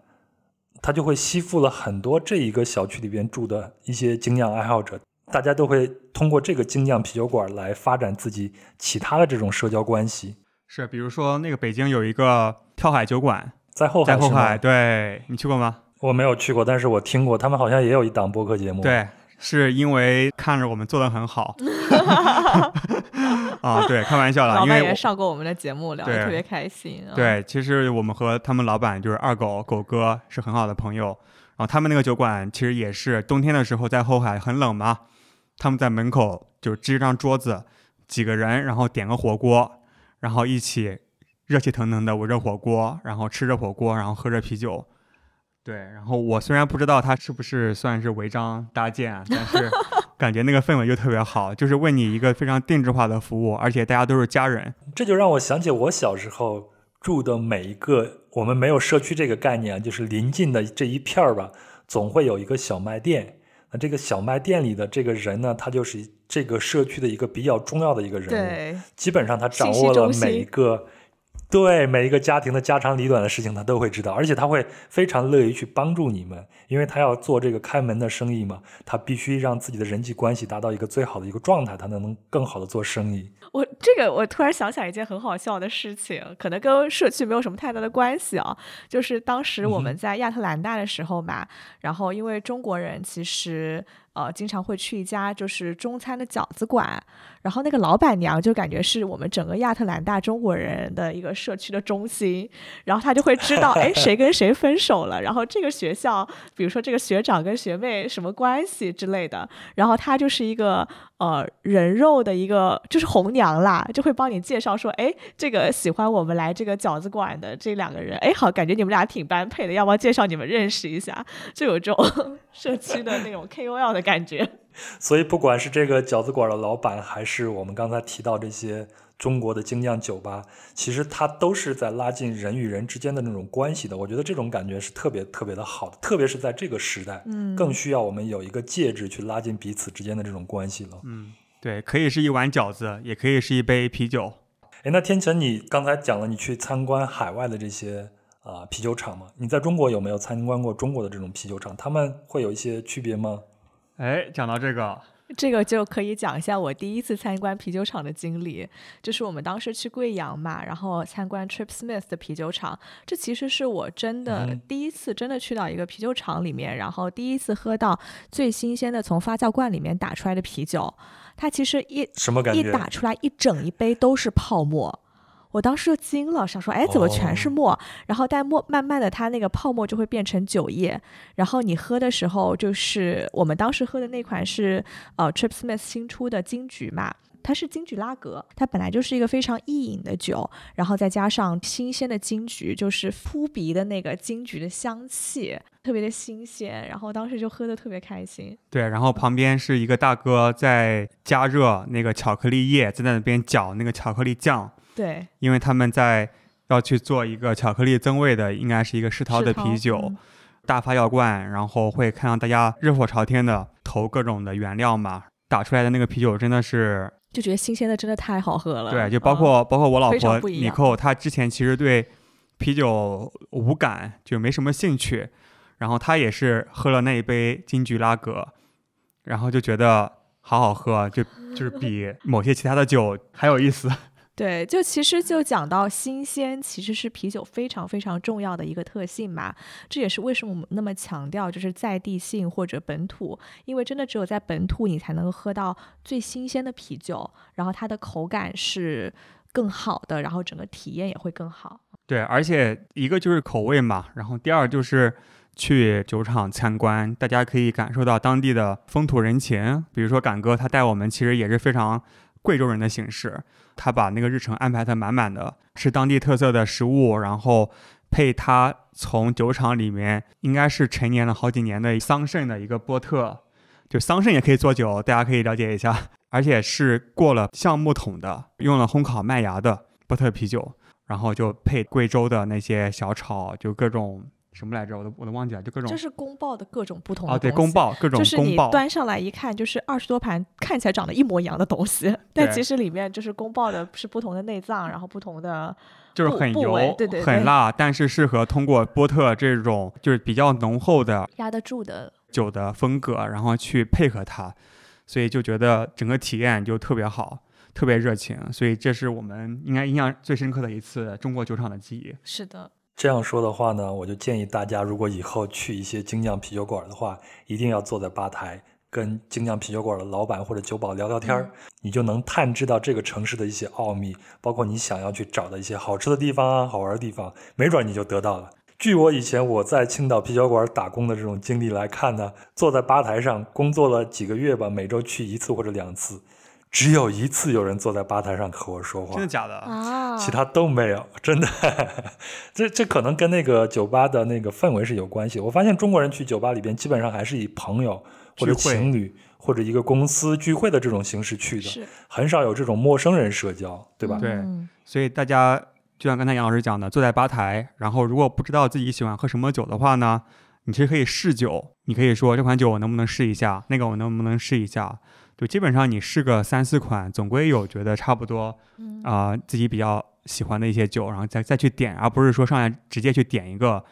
D: 它就会吸附了很多这一个小区里边住的一些精酿爱好者，大家都会通过这个精酿啤酒馆来发展自己其他的这种社交关系。
F: 是，比如说那个北京有一个跳海酒馆，
D: 在后海
F: 在后海，对你去过吗？
D: 我没有去过，但是我听过，他们好像也有一档播客节目。，
F: 对，是因为看着我们做的很好 啊，对，开玩笑了，
E: 老板
F: 因为
E: 也上过我们的节目，聊得特别开心。啊，
F: 对，其实我们和他们老板就是二狗狗哥是很好的朋友，然后他们那个酒馆其实也是冬天的时候在后海很冷嘛，他们在门口就支一张桌子，几个人，然后点个火锅，然后一起热气腾腾的围着火锅，然后吃着火锅，然后喝着啤酒。对，然后我虽然不知道他是不是算是违章搭建啊，但是感觉那个氛围就特别好，就是为你一个非常定制化的服务，而且大家都是家人。
D: 这就让我想起我小时候住的每一个，我们没有社区这个概念，就是临近的这一片儿吧，总会有一个小卖店。那这个小卖店里的这个人呢，他就是这个社区的一个比较重要的一个人物。
E: 对，
D: 基本上他掌握了每一个，对每一个家庭的家长里短的事情，他都会知道，而且他会非常乐于去帮助你们，因为他要做这个开门的生意嘛，他必须让自己的人际关系达到一个最好的一个状态，他才能更好的做生意。
E: 我这个我突然想起来一件很好笑的事情，可能跟社区没有什么太大的关系啊。就是当时我们在亚特兰大的时候嘛，然后因为中国人其实呃经常会去一家就是中餐的饺子馆，然后那个老板娘就感觉是我们整个亚特兰大中国人的一个社区的中心，然后她就会知道哎谁跟谁分手了，然后这个学校比如说这个学长跟学妹什么关系之类的，然后她就是一个呃人肉的一个就是红娘啦，就会帮你介绍说，哎，这个喜欢我们来这个饺子馆的这两个人，哎，好，感觉你们俩挺般配的，要不要介绍你们认识一下？就有这种 社区的那种 KOL 的感觉。
D: 所以，不管是这个饺子馆的老板，还是我们刚才提到这些中国的精酿酒吧，其实它都是在拉近人与人之间的那种关系的。我觉得这种感觉是特别特别的好的，特别是在这个时代，
E: 嗯
D: 更需要我们有一个介质去拉近彼此之间的这种关系了。
F: 嗯，对，可以是一碗饺子，也可以是一杯啤酒。
D: 哎，那天成，你刚才讲了你去参观海外的这些啊、啤酒厂嘛？你在中国有没有参观过中国的这种啤酒厂？他们会有一些区别吗？
F: 哎，讲到这个，
E: 这个就可以讲一下我第一次参观啤酒厂的经历，就是我们当时去贵阳嘛，然后参观 Trip Smith 的啤酒厂，这其实是我真的
D: 嗯
E: 第一次真的去到一个啤酒厂里面，然后第一次喝到最新鲜的从发酵罐里面打出来的啤酒，它其实一一
D: 什么感觉？
E: 打出来一整一杯都是泡沫。我当时就惊了，想说，哎，怎么全是沫？然后但沫慢慢的，它那个泡沫就会变成酒液，然后你喝的时候，就是我们当时喝的那款是呃 Trip Smith 新出的金桔嘛，它是金桔拉格，它本来就是一个非常易饮的酒，然后再加上新鲜的金桔，就是扑鼻的那个金桔的香气，特别的新鲜，然后当时就喝的特别开心。
F: 对，然后旁边是一个大哥在加热那个巧克力液，在那边搅那个巧克力酱，
E: 对，
F: 因为他们在要去做一个巧克力增味的，应该是一个世涛的啤酒，
E: 嗯
F: 大发药罐，然后会看到大家热火朝天的投各种的原料嘛，打出来的那个啤酒真的是
E: 就觉得新鲜的真的太好喝了。
F: 对，就包
E: 嗯
F: 括、包括我老婆
E: 不一样
F: 尼寇，她之前其实对啤酒无感，就没什么兴趣，然后她也是喝了那一杯金桔拉格，然后就觉得好好喝，就就是比某些其他的酒还有意思。
E: 对，就其实就讲到新鲜，其实是啤酒非常非常重要的一个特性嘛。这也是为什么我们那么强调就是在地性或者本土，因为真的只有在本土你才能够喝到最新鲜的啤酒，然后它的口感是更好的，然后整个体验也会更好。
F: 对，而且一个就是口味嘛，然后第二就是去酒厂参观，大家可以感受到当地的风土人情。比如说赶哥他带我们，其实也是非常贵州人的形式，他把那个日程安排的满满的，吃当地特色的食物，然后配他从酒厂里面应该是陈年了好几年的桑葚的一个波特，就桑葚也可以做酒，大家可以了解一下，而且是过了橡木桶的，用了烘烤麦芽的波特啤酒。然后就配贵州的那些小炒，就各种什么来着，我都我都忘记了，就各种
E: 这是宫爆的各种不同的
F: 啊，对，
E: 东西
F: 宫爆各种
E: 就是你端上来一看，就是二十多盘看起来长得一模一样的东西，但其实里面就是宫爆的是不同的内脏，然后不同的
F: 就是很油
E: 对对对
F: 很辣，但是适合通过波特这种就是比较浓厚的
E: 压得住的。
F: 酒的风格，然后去配合它，所以就觉得整个体验就特别好，特别热情，所以这是我们应该印象最深刻的一次中国酒厂的记忆。
E: 是的，
D: 这样说的话呢，我就建议大家，如果以后去一些精酿啤酒馆的话，一定要坐在吧台，跟精酿啤酒馆的老板或者酒保聊聊天儿，你就能探知到这个城市的一些奥秘，包括你想要去找的一些好吃的地方啊、好玩的地方，没准你就得到了。据我以前我在青岛啤酒馆打工的这种经历来看呢，坐在吧台上工作了几个月吧，每周去一次或者两次，只有一次有人坐在吧台上和我说话，
F: 真的假的？
E: 啊，
D: 其他都没有，真的，这这可能跟那个酒吧的那个氛围是有关系。我发现中国人去酒吧里边，基本上还是以朋友或者情侣或者一个公司聚会的这种形式去的，
E: 是
D: 很少有这种陌生人社交，对吧？
F: 对
E: 嗯
F: 所以大家就像刚才杨老师讲的，坐在吧台，然后如果不知道自己喜欢喝什么酒的话呢，你其实可以试酒，你可以说这款酒我能不能试一下，那个我能不能试一下，就基本上你试个三四款，总归有觉得差不多
E: 嗯
F: 啊、自己比较喜欢的一些酒，然后再再去点，而不是说上来直接去点一个，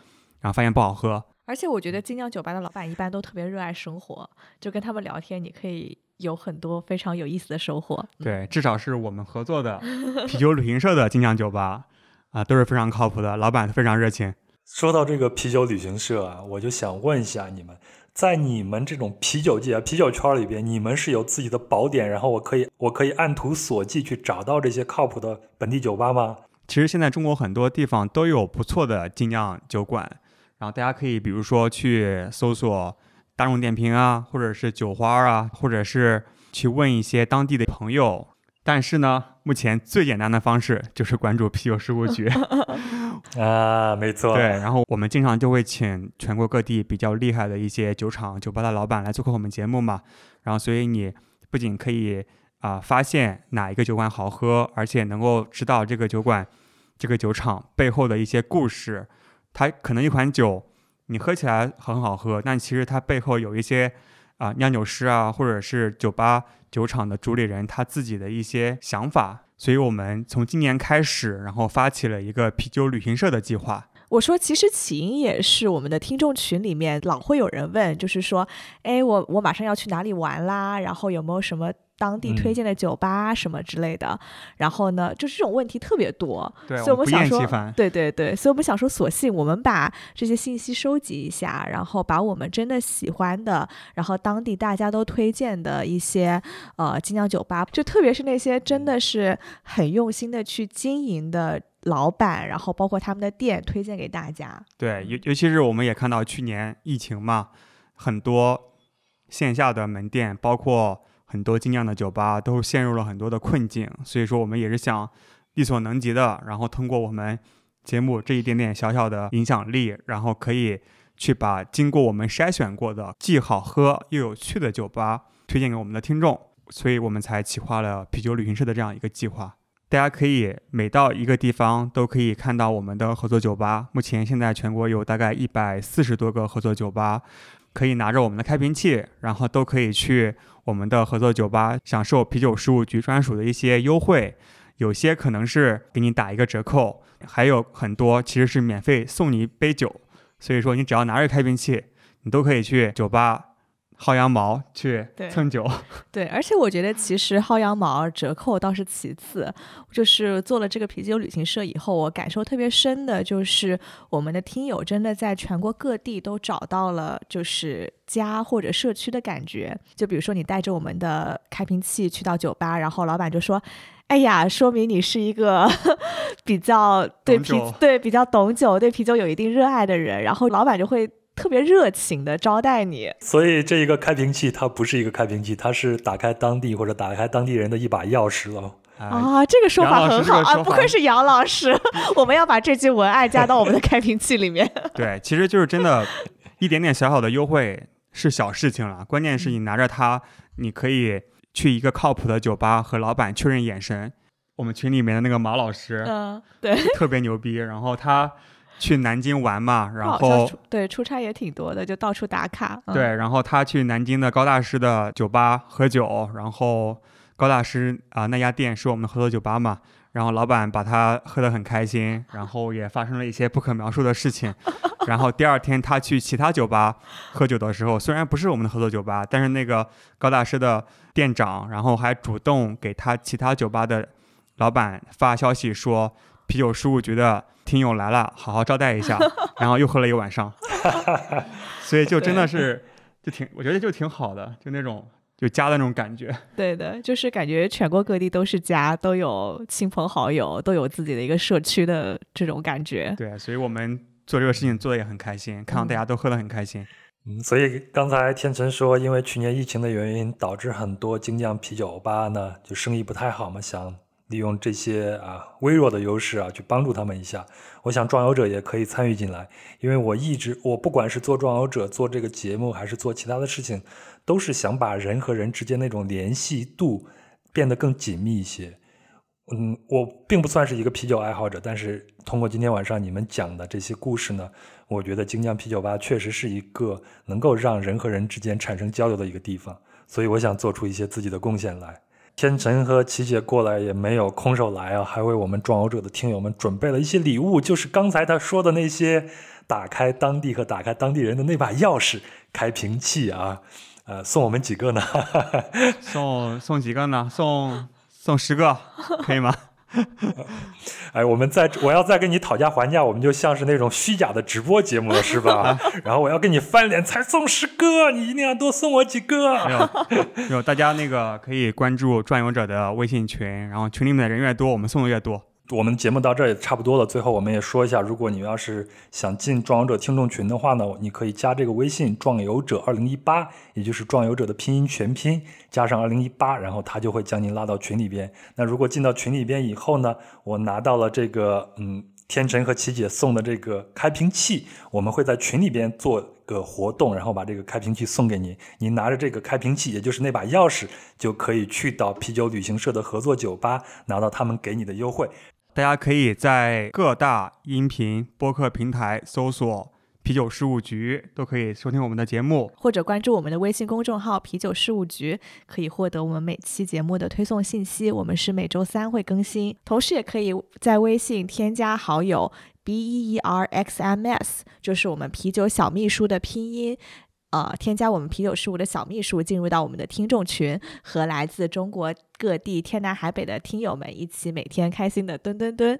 F: 然后发现不好喝。
E: 而且我觉得精酿酒吧的老板一般都特别热爱生活，就跟他们聊天，你可以有很多非常有意思的收获。嗯，
F: 对，至少是我们合作的啤酒旅行社的精酿酒吧啊、都是非常靠谱的，老板非常热情。
D: 说到这个啤酒旅行社啊，我就想问一下你们，在你们这种啤酒界、啤酒圈里边，你们是有自己的宝典，然后我可以我可以按图索骥去找到这些靠谱的本地酒吧吗？
F: 其实现在中国很多地方都有不错的精酿酒馆，然后大家可以比如说去搜索大众点评啊，或者是酒花啊，或者是去问一些当地的朋友。但是呢，目前最简单的方式就是关注啤酒事务局。
D: 啊，没错，
F: 对，然后我们经常就会请全国各地比较厉害的一些酒厂、酒吧的老板来做客我们节目嘛。然后，所以你不仅可以啊、发现哪一个酒馆好喝，而且能够知道这个酒馆、这个酒厂背后的一些故事。它可能一款酒你喝起来很好喝，但其实它背后有一些啊、酿酒师啊，或者是酒吧酒厂的主理人他自己的一些想法。所以我们从今年开始，然后发起了一个啤酒旅行社的计划。
E: 我说，其实起因也是我们的听众群里面老会有人问，就是说，哎，我我马上要去哪里玩啦，然后有没有什么当地推
D: 嗯
E: 荐的酒吧什么之类的。然后呢，就是这种问题特别多，
F: 对，
E: 所以我们想说。对对对，所以我们想说，索性我们把这些信息收集一下，然后把我们真的喜欢的，然后当地大家都推荐的一些呃精酿酒吧，就特别是那些真的是很用心的去经营的老板，然后包括他们的店，推荐给大家。
F: 对，尤尤其是我们也看到去年疫情嘛，很多线下的门店，包括很多精酿的酒吧都陷入了很多的困境，所以说我们也是想力所能及的，然后通过我们节目这一点点小小的影响力，然后可以去把经过我们筛选过的既好喝又有趣的酒吧推荐给我们的听众，所以我们才企划了啤酒旅行社的这样一个计划。大家可以每到一个地方都可以看到我们的合作酒吧。目前现在全国有大概一百四十多个合作酒吧，可以拿着我们的开瓶器，然后都可以去我们的合作酒吧享受啤酒事务局专属的一些优惠。有些可能是给你打一个折扣，还有很多其实是免费送你一杯酒。所以说，你只要拿着开瓶器，你都可以去酒吧薅羊毛去蹭酒。
E: 对，而且我觉得其实薅羊毛折扣倒是其次，就是做了这个啤酒旅行社以后，我感受特别深的就是我们的听友真的在全国各地都找到了就是家或者社区的感觉。就比如说你带着我们的开瓶器去到酒吧，然后老板就说。哎呀，说明你是一个 比较对啤对比较懂酒、对啤酒有一定热爱的人，然后老板就会特别热情的招待你。
D: 所以这一个开瓶器它不是一个开瓶器，它是打开当地或者打开当地人的一把钥匙了。
F: 啊，
E: 啊，这个说法很好啊，不愧是杨老师，我们要把这句文案加到我们的开瓶器里面。
F: 对，其实就是真的，一点点小小的优惠是小事情了，关键是你拿着它，你可以去一个靠谱的酒吧和老板确认眼神。我们群里面的那个马老师
E: 嗯，对，
F: 特别牛逼，然后他去南京玩嘛，然后
E: 对出差也挺多的，就到处打卡。嗯、
F: 对，然后他去南京的高大师的酒吧喝酒，然后高大师啊、那家店是我们的合作酒吧嘛，然后老板把他喝得很开心，然后也发生了一些不可描述的事情。然后第二天他去其他酒吧喝酒的时候，虽然不是我们的合作酒吧，但是那个高大师的店长，然后还主动给他其他酒吧的老板发消息说，啤酒事务局的听友来了，好好招待一下。然后又喝了一晚上，所以就真的是就挺，我觉得就挺好的，就那种就家的那种感觉。
E: 对的，就是感觉全国各地都是家，都有亲朋好友，都有自己的一个社区的这种感觉。
F: 对，所以我们做这个事情做的也很开心，看到大家都喝得很开心。
D: 嗯，所以刚才天成说，因为去年疫情的原因，导致很多精酿啤酒吧呢就生意不太好嘛，想利用这些啊微弱的优势啊去帮助他们一下。我想壮游者也可以参与进来，因为我一直我不管是做壮游者做这个节目，还是做其他的事情，都是想把人和人之间那种联系度变得更紧密一些。嗯，我并不算是一个啤酒爱好者，但是通过今天晚上你们讲的这些故事呢，我觉得京酱啤酒吧确实是一个能够让人和人之间产生交流的一个地方，所以我想做出一些自己的贡献来。天辰和琪姐过来也没有空手来啊，还为我们壮游者的听友们准备了一些礼物，就是刚才他说的那些打开当地和打开当地人的那把钥匙开瓶器啊，呃，送我们几个呢？
F: 送送几个呢？送送十个，可以吗？
D: 哎，我们再我要再跟你讨价还价，我们就像是那种虚假的直播节目了，是吧？然后我要跟你翻脸才送十个，你一定要多送我几个
F: 没
D: 个。
F: 有，没有，大家那个可以关注转游者的微信群，然后群里面的人越多，我们送的越多。
D: 我们节目到这儿也差不多了，最后我们也说一下，如果你要是想进壮游者听众群的话呢，你可以加这个微信“壮游者二零一八”，也就是壮游者的拼音全拼加上二零一八，然后他就会将您拉到群里边。那如果进到群里边以后呢，我拿到了这个嗯天成和琪姐送的这个开瓶器，我们会在群里边做个活动，然后把这个开瓶器送给您。您拿着这个开瓶器，也就是那把钥匙，就可以去到啤酒旅行社的合作酒吧，拿到他们给你的优惠。
F: 大家可以在各大音频播客平台搜索“啤酒事务局”，都可以收听我们的节目。
E: 或者关注我们的微信公众号“啤酒事务局”，可以获得我们每期节目的推送信息。我们是每周三会更新，同时也可以在微信添加好友 B E E R X M S，就是我们啤酒小秘书的拼音。呃，添加我们啤酒事务的小秘书，进入到我们的听众群，和来自中国各地天南海北的听友们一起每天开心的蹲蹲蹲。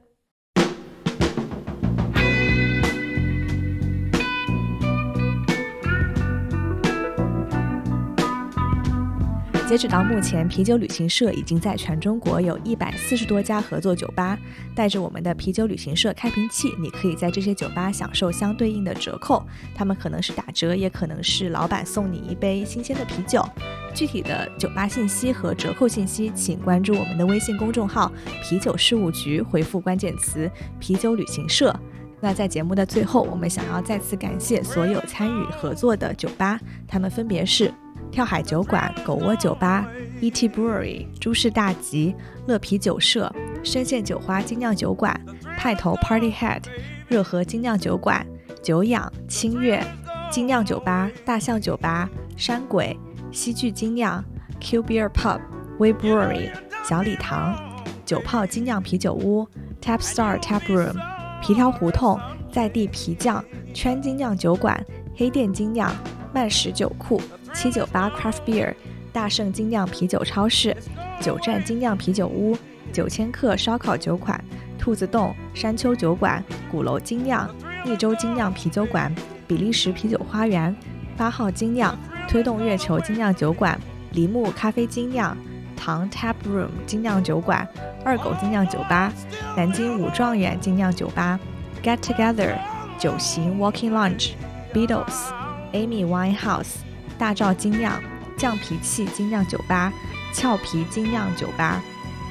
E: 截止到目前，啤酒旅行社已经在全中国有一百四十多家合作酒吧。带着我们的啤酒旅行社开瓶器，你可以在这些酒吧享受相对应的折扣，他们可能是打折，也可能是老板送你一杯新鲜的啤酒。具体的酒吧信息和折扣信息，请关注我们的微信公众号“啤酒事务局”，回复关键词“啤酒旅行社”。那在节目的最后，我们想要再次感谢所有参与合作的酒吧，他们分别是跳海酒馆、狗窝酒吧、E.T. Brewery、诸事大吉、乐啤酒社、深陷酒花精酿酒馆、派头 Party Head、热河精酿酒馆、久仰、清月、精酿酒吧、大象酒吧、山鬼、西聚精酿、Q Beer Pub、微 Brewery、小礼堂、酒泡精酿啤酒屋、Tap Star Tap Room、皮条胡同、在地皮匠、圈精酿酒馆、黑店精酿、慢食酒库、七九八 Craft Beer、大圣精酿啤酒超市、九站精酿啤酒屋、九千克烧烤酒馆、兔子洞、山丘酒馆、鼓楼精酿、益州精酿啤酒馆、比利时啤酒花园、八号精酿、推动月球精酿酒馆、梨木咖啡精酿、唐 Tap Room 精酿酒馆、二狗精酿酒吧、南京五状元精酿酒吧、Get Together 酒行 Walking Lounge、Beatles、Amy Winehouse、大赵精酿、酱皮器精酿酒吧、俏皮精酿酒吧、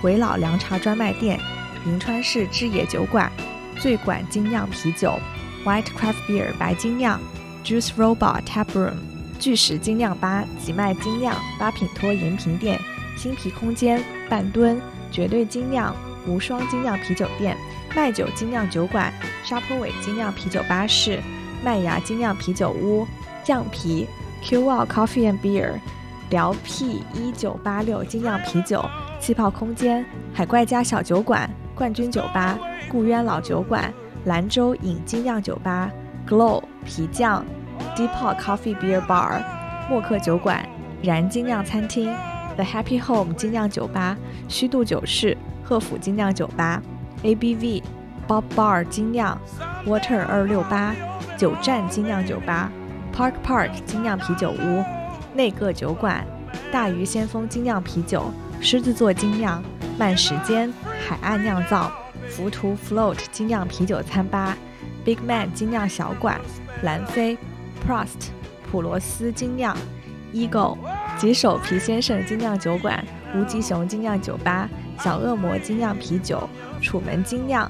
E: 鬼佬凉茶专卖店、银川市志野酒馆、醉馆精酿啤酒、White Craft Beer 白精酿、Juice Robot Tap Room、巨石精酿吧、吉麦精酿、八品托饮品店、新皮空间、半吨、绝对精酿、无双精酿啤酒店、麦酒精酿酒馆、沙坡尾精酿啤酒巴士、麦芽精酿啤酒屋、酱皮、Q Wow Coffee and Beer、辽 P 一九八六精酿啤酒、气泡空间、海怪家小酒馆、冠军酒吧、顾渊老酒馆、兰州饮精酿酒吧、Glow 皮匠、Depot Coffee Beer Bar、默克酒馆、燃精酿餐厅、The Happy Home 精酿酒吧、虚度酒室、鹤府精酿酒吧、ABV、Bob Bar 精酿、Water 二六八、九站精酿酒吧、Park Park 精酿啤酒屋、内个酒馆、大鱼先锋精酿啤酒、狮子座精酿、慢时间、海岸酿造、浮屠 Float 精酿啤酒餐吧、Big Man 精酿小馆、蓝飞、Prost 普罗斯精酿、Eagle 吉手皮先生精酿酒馆、无极熊精酿酒吧、小恶魔精酿啤酒、楚门精酿、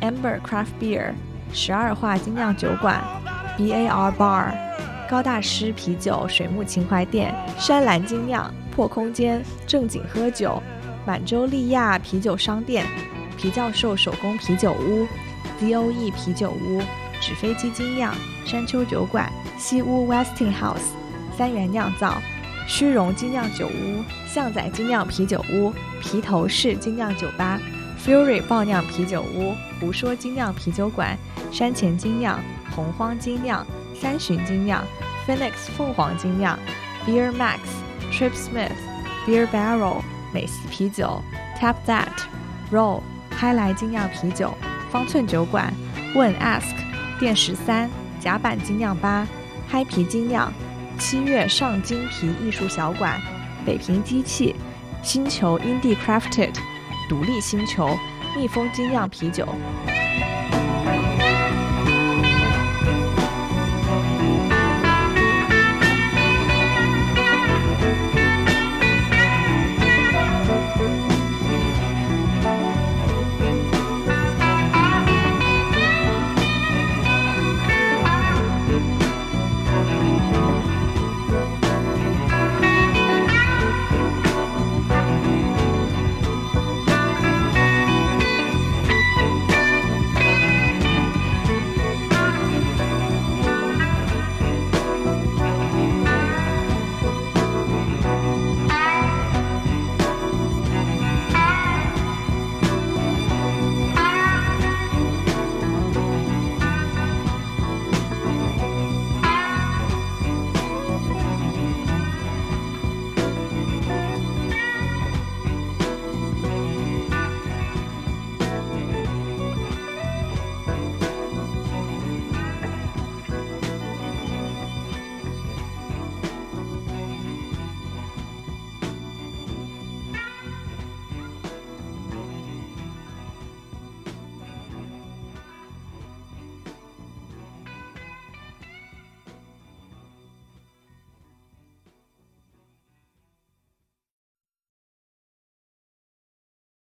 E: Amber Craft Beer、十二画精酿酒馆、BAR Bar、高大师啤酒水木情怀店、山蓝精酿、破空间、正经喝酒、满洲利亚啤酒商店、皮教授手工啤酒屋、DOE 啤酒屋、纸飞机精酿、山丘酒馆、西屋 Westinghouse、三元酿造。虚荣精酿酒屋、象仔精酿啤酒屋、皮头士精酿酒吧、Fury 爆酿啤酒屋、胡说精酿啤酒馆、山前精酿、洪荒精酿、三巡精酿、Phoenix 凤凰精酿、Beer Max、Trip Smith、Beer Barrel 美西啤酒、Tap That、Roll 嗨来精酿啤酒、方寸酒馆、问 Ask 店十三、甲板精酿吧、嗨皮精酿。七月上金皮艺术小馆、北平机器、星球 Indie Crafted、独立星球、蜜蜂精酿啤酒、